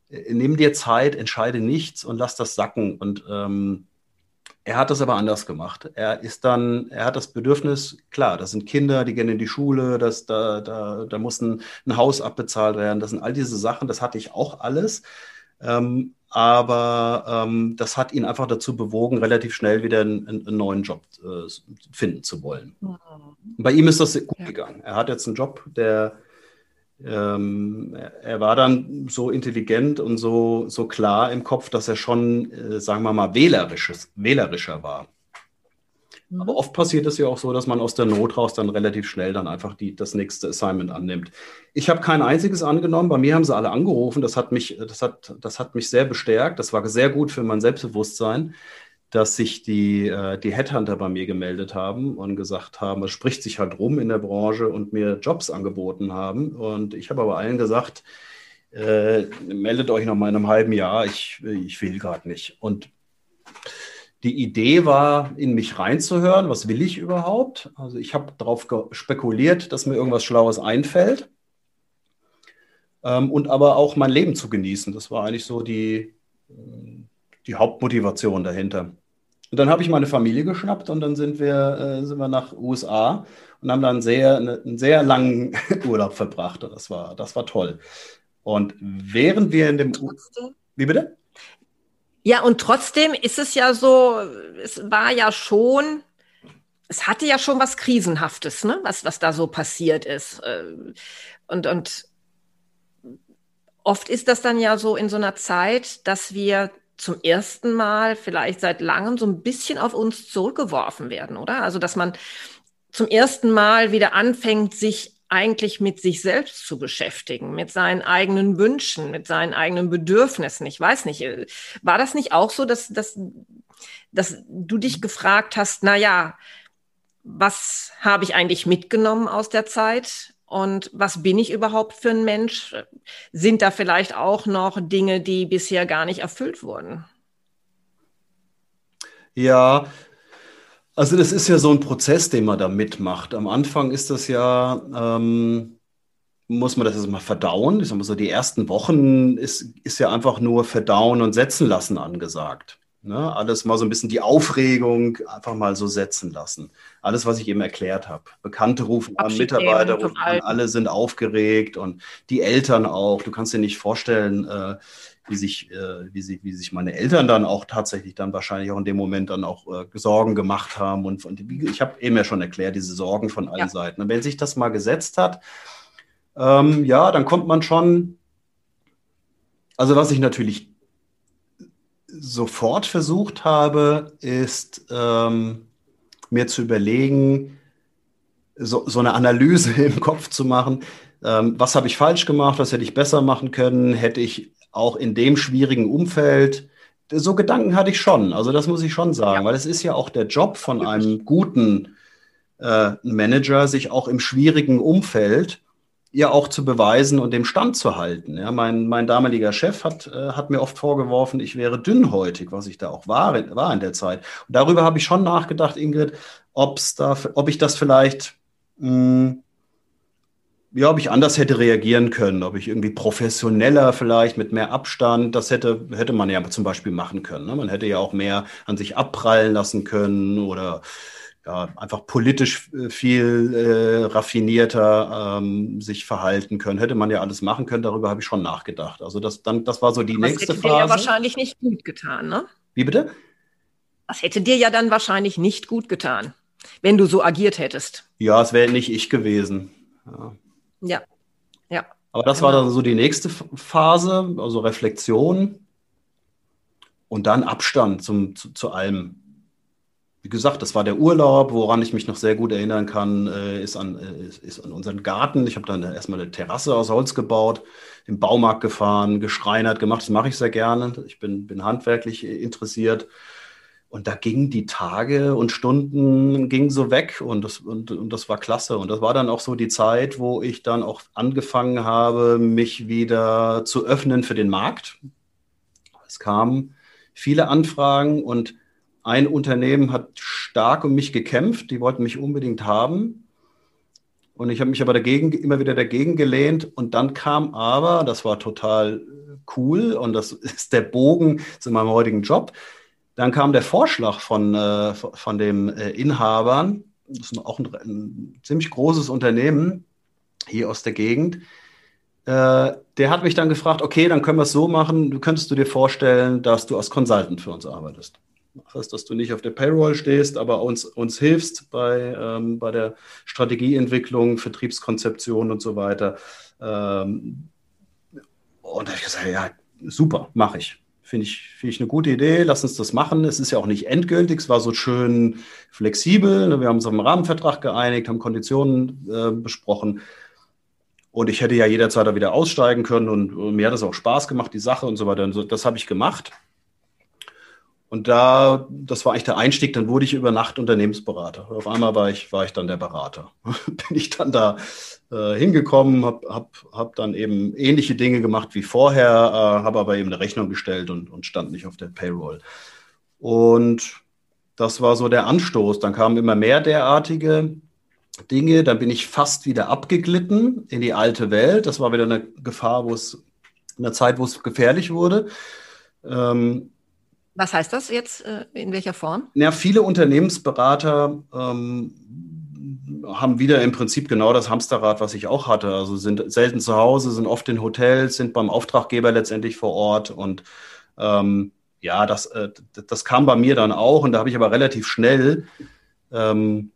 äh, nimm dir Zeit, entscheide nichts und lass das sacken. Und ähm, er hat das aber anders gemacht. Er ist dann, er hat das Bedürfnis, klar, das sind Kinder, die gehen in die Schule, das, da, da, da muss ein, ein Haus abbezahlt werden, das sind all diese Sachen, das hatte ich auch alles. Ähm, aber ähm, das hat ihn einfach dazu bewogen, relativ schnell wieder einen, einen neuen Job äh, finden zu wollen. Mhm. Bei ihm ist das gut ja. gegangen. Er hat jetzt einen Job, der ähm, er war dann so intelligent und so, so klar im Kopf, dass er schon, äh, sagen wir mal, wählerisches, wählerischer war. Mhm. Aber oft passiert es ja auch so, dass man aus der Not raus dann relativ schnell dann einfach die, das nächste Assignment annimmt. Ich habe kein einziges angenommen. Bei mir haben sie alle angerufen. Das hat mich, das hat, das hat mich sehr bestärkt. Das war sehr gut für mein Selbstbewusstsein, dass sich die, äh, die Headhunter bei mir gemeldet haben und gesagt haben, es spricht sich halt rum in der Branche und mir Jobs angeboten haben. Und ich habe aber allen gesagt, äh, meldet euch noch mal in einem halben Jahr. Ich, ich will gerade nicht. Und die Idee war, in mich reinzuhören, was will ich überhaupt? Also ich habe darauf spekuliert, dass mir irgendwas Schlaues einfällt ähm, und aber auch mein Leben zu genießen. Das war eigentlich so die, die Hauptmotivation dahinter. Und dann habe ich meine Familie geschnappt und dann sind wir, äh, sind wir nach USA und haben dann sehr, eine, einen sehr langen (laughs) Urlaub verbracht. Das war, das war toll. Und während wir in dem... Wie bitte? Ja, und trotzdem ist es ja so, es war ja schon, es hatte ja schon was Krisenhaftes, ne? was, was da so passiert ist. Äh, und, und oft ist das dann ja so in so einer Zeit, dass wir zum ersten Mal vielleicht seit langem so ein bisschen auf uns zurückgeworfen werden, oder? Also, dass man zum ersten Mal wieder anfängt, sich eigentlich mit sich selbst zu beschäftigen, mit seinen eigenen Wünschen, mit seinen eigenen Bedürfnissen. Ich weiß nicht, war das nicht auch so, dass, dass, dass du dich gefragt hast, na ja, was habe ich eigentlich mitgenommen aus der Zeit? Und was bin ich überhaupt für ein Mensch? Sind da vielleicht auch noch Dinge, die bisher gar nicht erfüllt wurden? Ja, also das ist ja so ein Prozess, den man da mitmacht. Am Anfang ist das ja, ähm, muss man das erstmal verdauen. Ich sag mal so, die ersten Wochen ist, ist ja einfach nur verdauen und setzen lassen angesagt. Ne? Alles mal so ein bisschen die Aufregung einfach mal so setzen lassen. Alles, was ich eben erklärt habe. Bekannte rufen an, Mitarbeiter rufen an, alle sind aufgeregt und die Eltern auch. Du kannst dir nicht vorstellen, äh, wie sich, äh, wie, sie, wie sich meine Eltern dann auch tatsächlich dann wahrscheinlich auch in dem Moment dann auch äh, Sorgen gemacht haben. Und, und ich habe eben ja schon erklärt, diese Sorgen von allen ja. Seiten. Und wenn sich das mal gesetzt hat, ähm, ja, dann kommt man schon, also was ich natürlich sofort versucht habe, ist ähm, mir zu überlegen, so, so, eine Analyse (laughs) im Kopf zu machen. Ähm, was habe ich falsch gemacht? Was hätte ich besser machen können? Hätte ich auch in dem schwierigen Umfeld, so Gedanken hatte ich schon. Also das muss ich schon sagen, ja. weil es ist ja auch der Job von einem guten äh, Manager, sich auch im schwierigen Umfeld ja auch zu beweisen und dem Stand zu halten. Ja, mein, mein damaliger Chef hat, äh, hat mir oft vorgeworfen, ich wäre dünnhäutig, was ich da auch war, war in der Zeit. Und darüber habe ich schon nachgedacht, Ingrid, ob's da, ob ich das vielleicht, mh, hm, ja, ob ich anders hätte reagieren können, ob ich irgendwie professioneller vielleicht mit mehr Abstand, das hätte, hätte man ja zum Beispiel machen können. Ne? Man hätte ja auch mehr an sich abprallen lassen können oder ja, einfach politisch äh, viel äh, raffinierter ähm, sich verhalten können. Hätte man ja alles machen können, darüber habe ich schon nachgedacht. Also das, dann, das war so die Aber nächste das hätte Phase. Dir ja wahrscheinlich nicht gut getan, ne? Wie bitte? Das hätte dir ja dann wahrscheinlich nicht gut getan, wenn du so agiert hättest. Ja, es wäre nicht ich gewesen. Ja. ja. ja. Aber das genau. war dann so die nächste Phase, also Reflexion und dann Abstand zum, zu, zu allem wie gesagt, das war der Urlaub, woran ich mich noch sehr gut erinnern kann, äh, ist, an, äh, ist an unseren Garten. Ich habe dann erstmal eine Terrasse aus Holz gebaut, im Baumarkt gefahren, geschreinert gemacht. Das mache ich sehr gerne. Ich bin, bin handwerklich interessiert. Und da gingen die Tage und Stunden gingen so weg und das, und, und das war klasse. Und das war dann auch so die Zeit, wo ich dann auch angefangen habe, mich wieder zu öffnen für den Markt. Es kamen viele Anfragen und ein Unternehmen hat stark um mich gekämpft, die wollten mich unbedingt haben. Und ich habe mich aber dagegen, immer wieder dagegen gelehnt. Und dann kam aber, das war total cool und das (laughs) ist der Bogen zu meinem heutigen Job. Dann kam der Vorschlag von, äh, von dem äh, Inhabern, das ist auch ein, ein, ziemlich großes Unternehmen hier aus der Gegend. Äh, der hat mich dann gefragt, okay, dann können wir es so machen, du könntest du dir vorstellen, dass du als Consultant für uns arbeitest. Das heißt, dass du nicht auf der Payroll stehst, aber uns, uns hilfst bei, ähm, bei der Strategieentwicklung, Vertriebskonzeption und so weiter. Ähm, und da habe ich gesagt, ja, super, mache ich. Finde ich, find ich eine gute Idee, lass uns das machen. Es ist ja auch nicht endgültig, es war so schön flexibel. Ne? Wir haben uns auf einen Rahmenvertrag geeinigt, haben Konditionen äh, besprochen. Und ich hätte ja jederzeit da wieder aussteigen können und, und mir hat es auch Spaß gemacht, die Sache und so weiter. Und so, das habe ich gemacht. Und da, das war eigentlich der Einstieg, dann wurde ich über Nacht Unternehmensberater. Auf einmal war ich, war ich dann der Berater. (laughs) Bin ich dann da äh, hingekommen, habe hab, hab dann eben ähnliche Dinge gemacht wie vorher, äh, habe aber eben eine Rechnung gestellt und, und stand nicht auf der Payroll. Und das war so der Anstoß. Dann kamen immer mehr derartige Dinge. Dann bin ich fast wieder abgeglitten in die alte Welt. Das war wieder eine Gefahr, wo es, eine Zeit, wo es gefährlich wurde. Ähm, was heißt das jetzt? Äh, in welcher Form? Ja, viele Unternehmensberater ähm, haben wieder im Prinzip genau das Hamsterrad, was ich auch hatte. Also sind selten zu Hause, sind oft in Hotels, sind beim Auftraggeber letztendlich vor Ort und ähm, ja, das, äh, das kam bei mir dann auch und da habe ich aber relativ schnell ähm,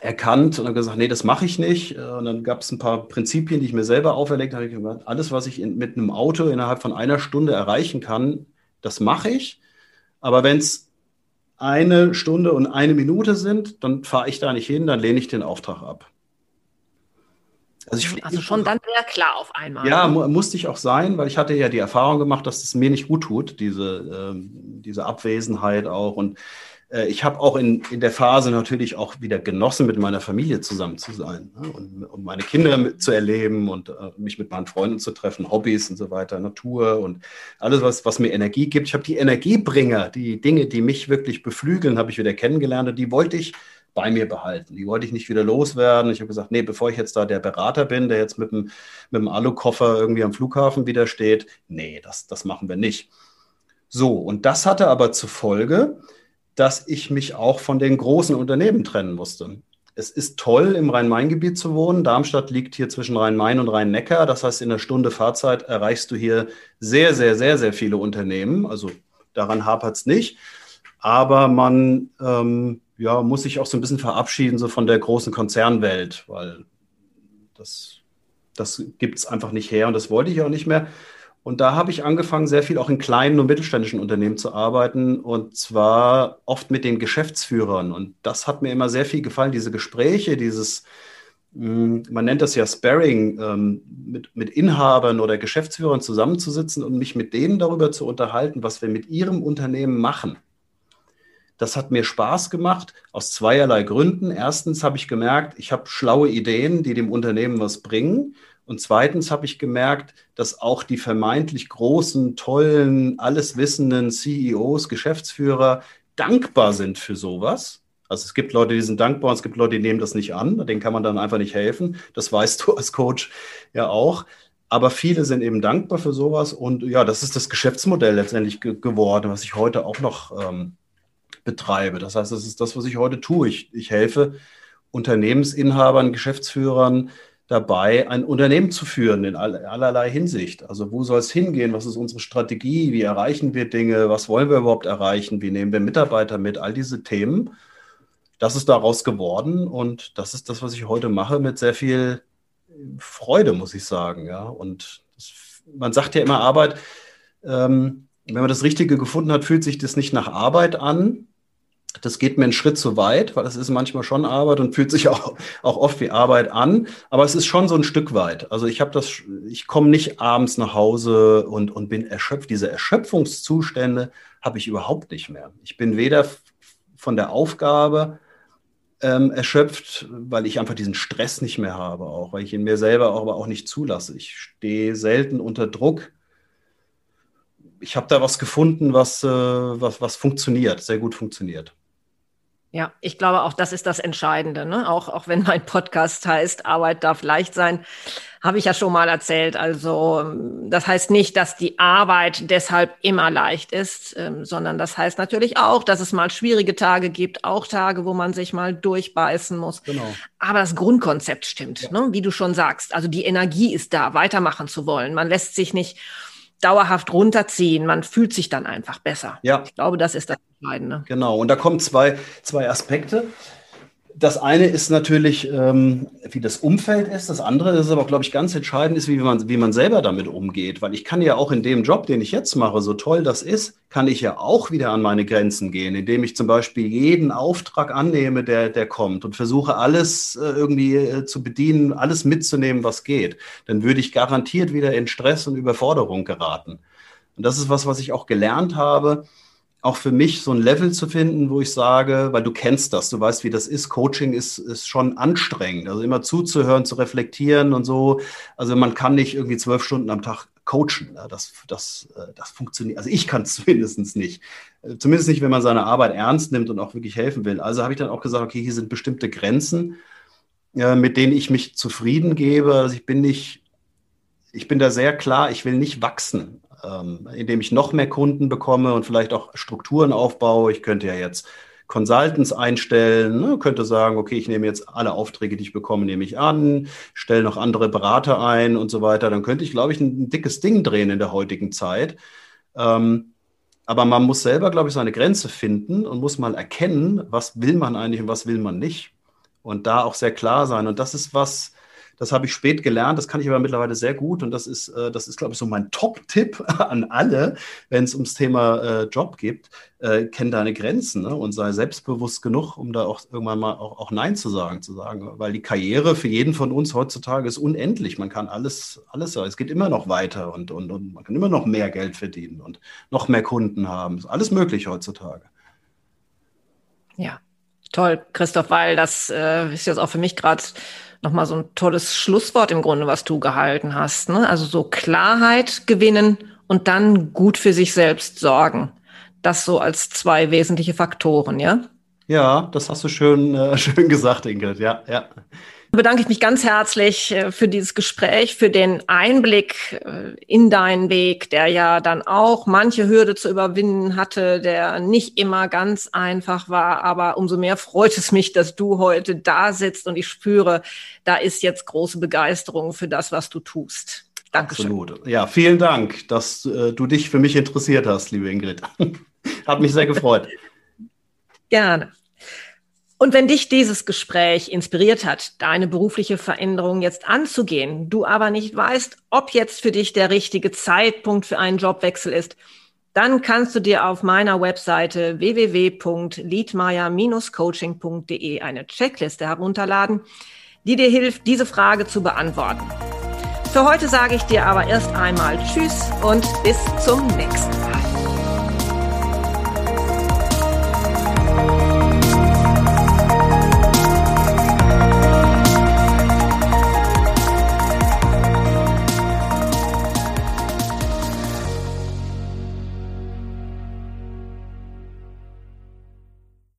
erkannt und dann gesagt, nee, das mache ich nicht. Äh, und dann gab es ein paar Prinzipien, die ich mir selber auferlegt habe. Ich gesagt, alles, was ich in, mit einem Auto innerhalb von einer Stunde erreichen kann, das mache ich. Aber wenn es eine Stunde und eine Minute sind, dann fahre ich da nicht hin, dann lehne ich den Auftrag ab. Also, ich, also schon dann sehr klar auf einmal. Ja, mu musste ich auch sein, weil ich hatte ja die Erfahrung gemacht, dass es das mir nicht gut tut, diese, äh, diese Abwesenheit auch. Und ich habe auch in, in der Phase natürlich auch wieder genossen, mit meiner Familie zusammen zu sein ne? und, und, meine Kinder zu erleben und äh, mich mit meinen Freunden zu treffen, Hobbys und so weiter, Natur und alles, was, was mir Energie gibt. Ich habe die Energiebringer, die Dinge, die mich wirklich beflügeln, habe ich wieder kennengelernt und die wollte ich bei mir behalten. Die wollte ich nicht wieder loswerden. Ich habe gesagt, nee, bevor ich jetzt da der Berater bin, der jetzt mit dem, mit dem Alukoffer irgendwie am Flughafen wieder steht, nee, das, das machen wir nicht. So, und das hatte aber zur Folge, dass ich mich auch von den großen Unternehmen trennen musste. Es ist toll, im Rhein-Main-Gebiet zu wohnen. Darmstadt liegt hier zwischen Rhein-Main und Rhein-Neckar. Das heißt, in einer Stunde Fahrzeit erreichst du hier sehr, sehr, sehr, sehr viele Unternehmen. Also daran hapert es nicht. Aber man ähm, ja, muss sich auch so ein bisschen verabschieden so von der großen Konzernwelt, weil das, das gibt es einfach nicht her und das wollte ich auch nicht mehr. Und da habe ich angefangen, sehr viel auch in kleinen und mittelständischen Unternehmen zu arbeiten und zwar oft mit den Geschäftsführern. Und das hat mir immer sehr viel gefallen, diese Gespräche, dieses, hm, man nennt das ja Sparring, ähm, mit, mit Inhabern oder Geschäftsführern zusammenzusitzen und mich mit denen darüber zu unterhalten, was wir mit ihrem Unternehmen machen. Das hat mir Spaß gemacht aus zweierlei Gründen. Erstens habe ich gemerkt, ich habe schlaue Ideen, die dem Unternehmen was bringen. Und zweitens habe ich gemerkt, dass auch die vermeintlich großen, tollen, alleswissenden CEOs, Geschäftsführer dankbar sind für sowas. Also es gibt Leute, die sind dankbar und es gibt Leute, die nehmen das nicht an. Denen kann man dann einfach nicht helfen. Das weißt du als Coach ja auch. Aber viele sind eben dankbar für sowas. Und ja, das ist das Geschäftsmodell letztendlich ge geworden, was ich heute auch noch ähm, betreibe. Das heißt, das ist das, was ich heute tue. Ich, ich helfe Unternehmensinhabern, Geschäftsführern, dabei, ein Unternehmen zu führen in allerlei Hinsicht. Also wo soll es hingehen? Was ist unsere Strategie? Wie erreichen wir Dinge? Was wollen wir überhaupt erreichen? Wie nehmen wir Mitarbeiter mit? All diese Themen. Das ist daraus geworden und das ist das, was ich heute mache mit sehr viel Freude, muss ich sagen. Ja, und das, man sagt ja immer Arbeit. Ähm, wenn man das Richtige gefunden hat, fühlt sich das nicht nach Arbeit an, das geht mir einen Schritt zu weit, weil es ist manchmal schon Arbeit und fühlt sich (laughs) auch, auch oft wie Arbeit an. Aber es ist schon so ein Stück weit. Also ich habe das, ich komme nicht abends nach Hause und, und bin erschöpft. Diese Erschöpfungszustände habe ich überhaupt nicht mehr. Ich bin weder von der Aufgabe ähm, erschöpft, weil ich einfach diesen Stress nicht mehr habe, auch, weil ich ihn mir selber auch, aber auch nicht zulasse. Ich stehe selten unter Druck. Ich habe da was gefunden, was, äh, was, was funktioniert, sehr gut funktioniert. Ja, ich glaube auch, das ist das Entscheidende. Ne? Auch, auch wenn mein Podcast heißt, Arbeit darf leicht sein, habe ich ja schon mal erzählt. Also das heißt nicht, dass die Arbeit deshalb immer leicht ist, ähm, sondern das heißt natürlich auch, dass es mal schwierige Tage gibt, auch Tage, wo man sich mal durchbeißen muss. Genau. Aber das Grundkonzept stimmt, ja. ne? wie du schon sagst. Also die Energie ist da, weitermachen zu wollen. Man lässt sich nicht dauerhaft runterziehen. Man fühlt sich dann einfach besser. Ja. Ich glaube, das ist das Entscheidende. Genau. Und da kommen zwei, zwei Aspekte. Das eine ist natürlich, ähm, wie das Umfeld ist. Das andere ist aber, glaube ich, ganz entscheidend ist, wie man, wie man selber damit umgeht. Weil ich kann ja auch in dem Job, den ich jetzt mache, so toll das ist, kann ich ja auch wieder an meine Grenzen gehen, indem ich zum Beispiel jeden Auftrag annehme, der, der kommt und versuche alles äh, irgendwie äh, zu bedienen, alles mitzunehmen, was geht. Dann würde ich garantiert wieder in Stress und Überforderung geraten. Und das ist was, was ich auch gelernt habe auch für mich so ein Level zu finden, wo ich sage, weil du kennst das, du weißt, wie das ist. Coaching ist, ist schon anstrengend. Also immer zuzuhören, zu reflektieren und so. Also man kann nicht irgendwie zwölf Stunden am Tag coachen. Das, das, äh, das funktioniert. Also ich kann es (laughs) zumindest nicht. Äh, zumindest nicht, wenn man seine Arbeit ernst nimmt und auch wirklich helfen will. Also habe ich dann auch gesagt, okay, hier sind bestimmte Grenzen, mit denen ich mich zufrieden gebe. Also ich bin nicht, ich bin da sehr klar, ich will nicht wachsen ähm, indem ich noch mehr Kunden bekomme und vielleicht auch Strukturen aufbaue. Ich könnte ja jetzt Consultants einstellen, ne, könnte sagen, okay, ich nehme jetzt alle Aufträge, die ich bekomme, nehme ich an, stelle noch andere Berater ein und so weiter. Dann könnte ich, glaube ich, ein, ein dickes Ding drehen in der heutigen Zeit. Ähm, aber man muss selber, glaube ich, seine Grenze finden und muss mal erkennen, was will man eigentlich und was will man nicht. Und da auch sehr klar sein. Und das ist was, das habe ich spät gelernt, das kann ich aber mittlerweile sehr gut und das ist, äh, das ist glaube ich, so mein Top-Tipp (laughs) an alle, wenn es ums Thema äh, Job geht. Äh, kenn deine Grenzen ne? und sei selbstbewusst genug, um da auch irgendwann mal auch, auch Nein zu sagen, zu sagen, weil die Karriere für jeden von uns heutzutage ist unendlich. Man kann alles, alles, es geht immer noch weiter und, und, und man kann immer noch mehr Geld verdienen und noch mehr Kunden haben. Ist alles möglich heutzutage. Ja, toll, Christoph, weil das äh, ist jetzt auch für mich gerade nochmal so ein tolles Schlusswort im Grunde, was du gehalten hast. Ne? Also so Klarheit gewinnen und dann gut für sich selbst sorgen. Das so als zwei wesentliche Faktoren, ja? Ja, das hast du schön, äh, (laughs) schön gesagt, Ingrid. Ja, ja bedanke ich mich ganz herzlich äh, für dieses Gespräch, für den Einblick äh, in deinen Weg, der ja dann auch manche Hürde zu überwinden hatte, der nicht immer ganz einfach war. Aber umso mehr freut es mich, dass du heute da sitzt und ich spüre, da ist jetzt große Begeisterung für das, was du tust. Dankeschön. Absolut. Ja, vielen Dank, dass äh, du dich für mich interessiert hast, liebe Ingrid. (laughs) Hat mich sehr gefreut. Gerne. Und wenn dich dieses Gespräch inspiriert hat, deine berufliche Veränderung jetzt anzugehen, du aber nicht weißt, ob jetzt für dich der richtige Zeitpunkt für einen Jobwechsel ist, dann kannst du dir auf meiner Webseite www.liedmeier-coaching.de eine Checkliste herunterladen, die dir hilft, diese Frage zu beantworten. Für heute sage ich dir aber erst einmal Tschüss und bis zum nächsten Mal.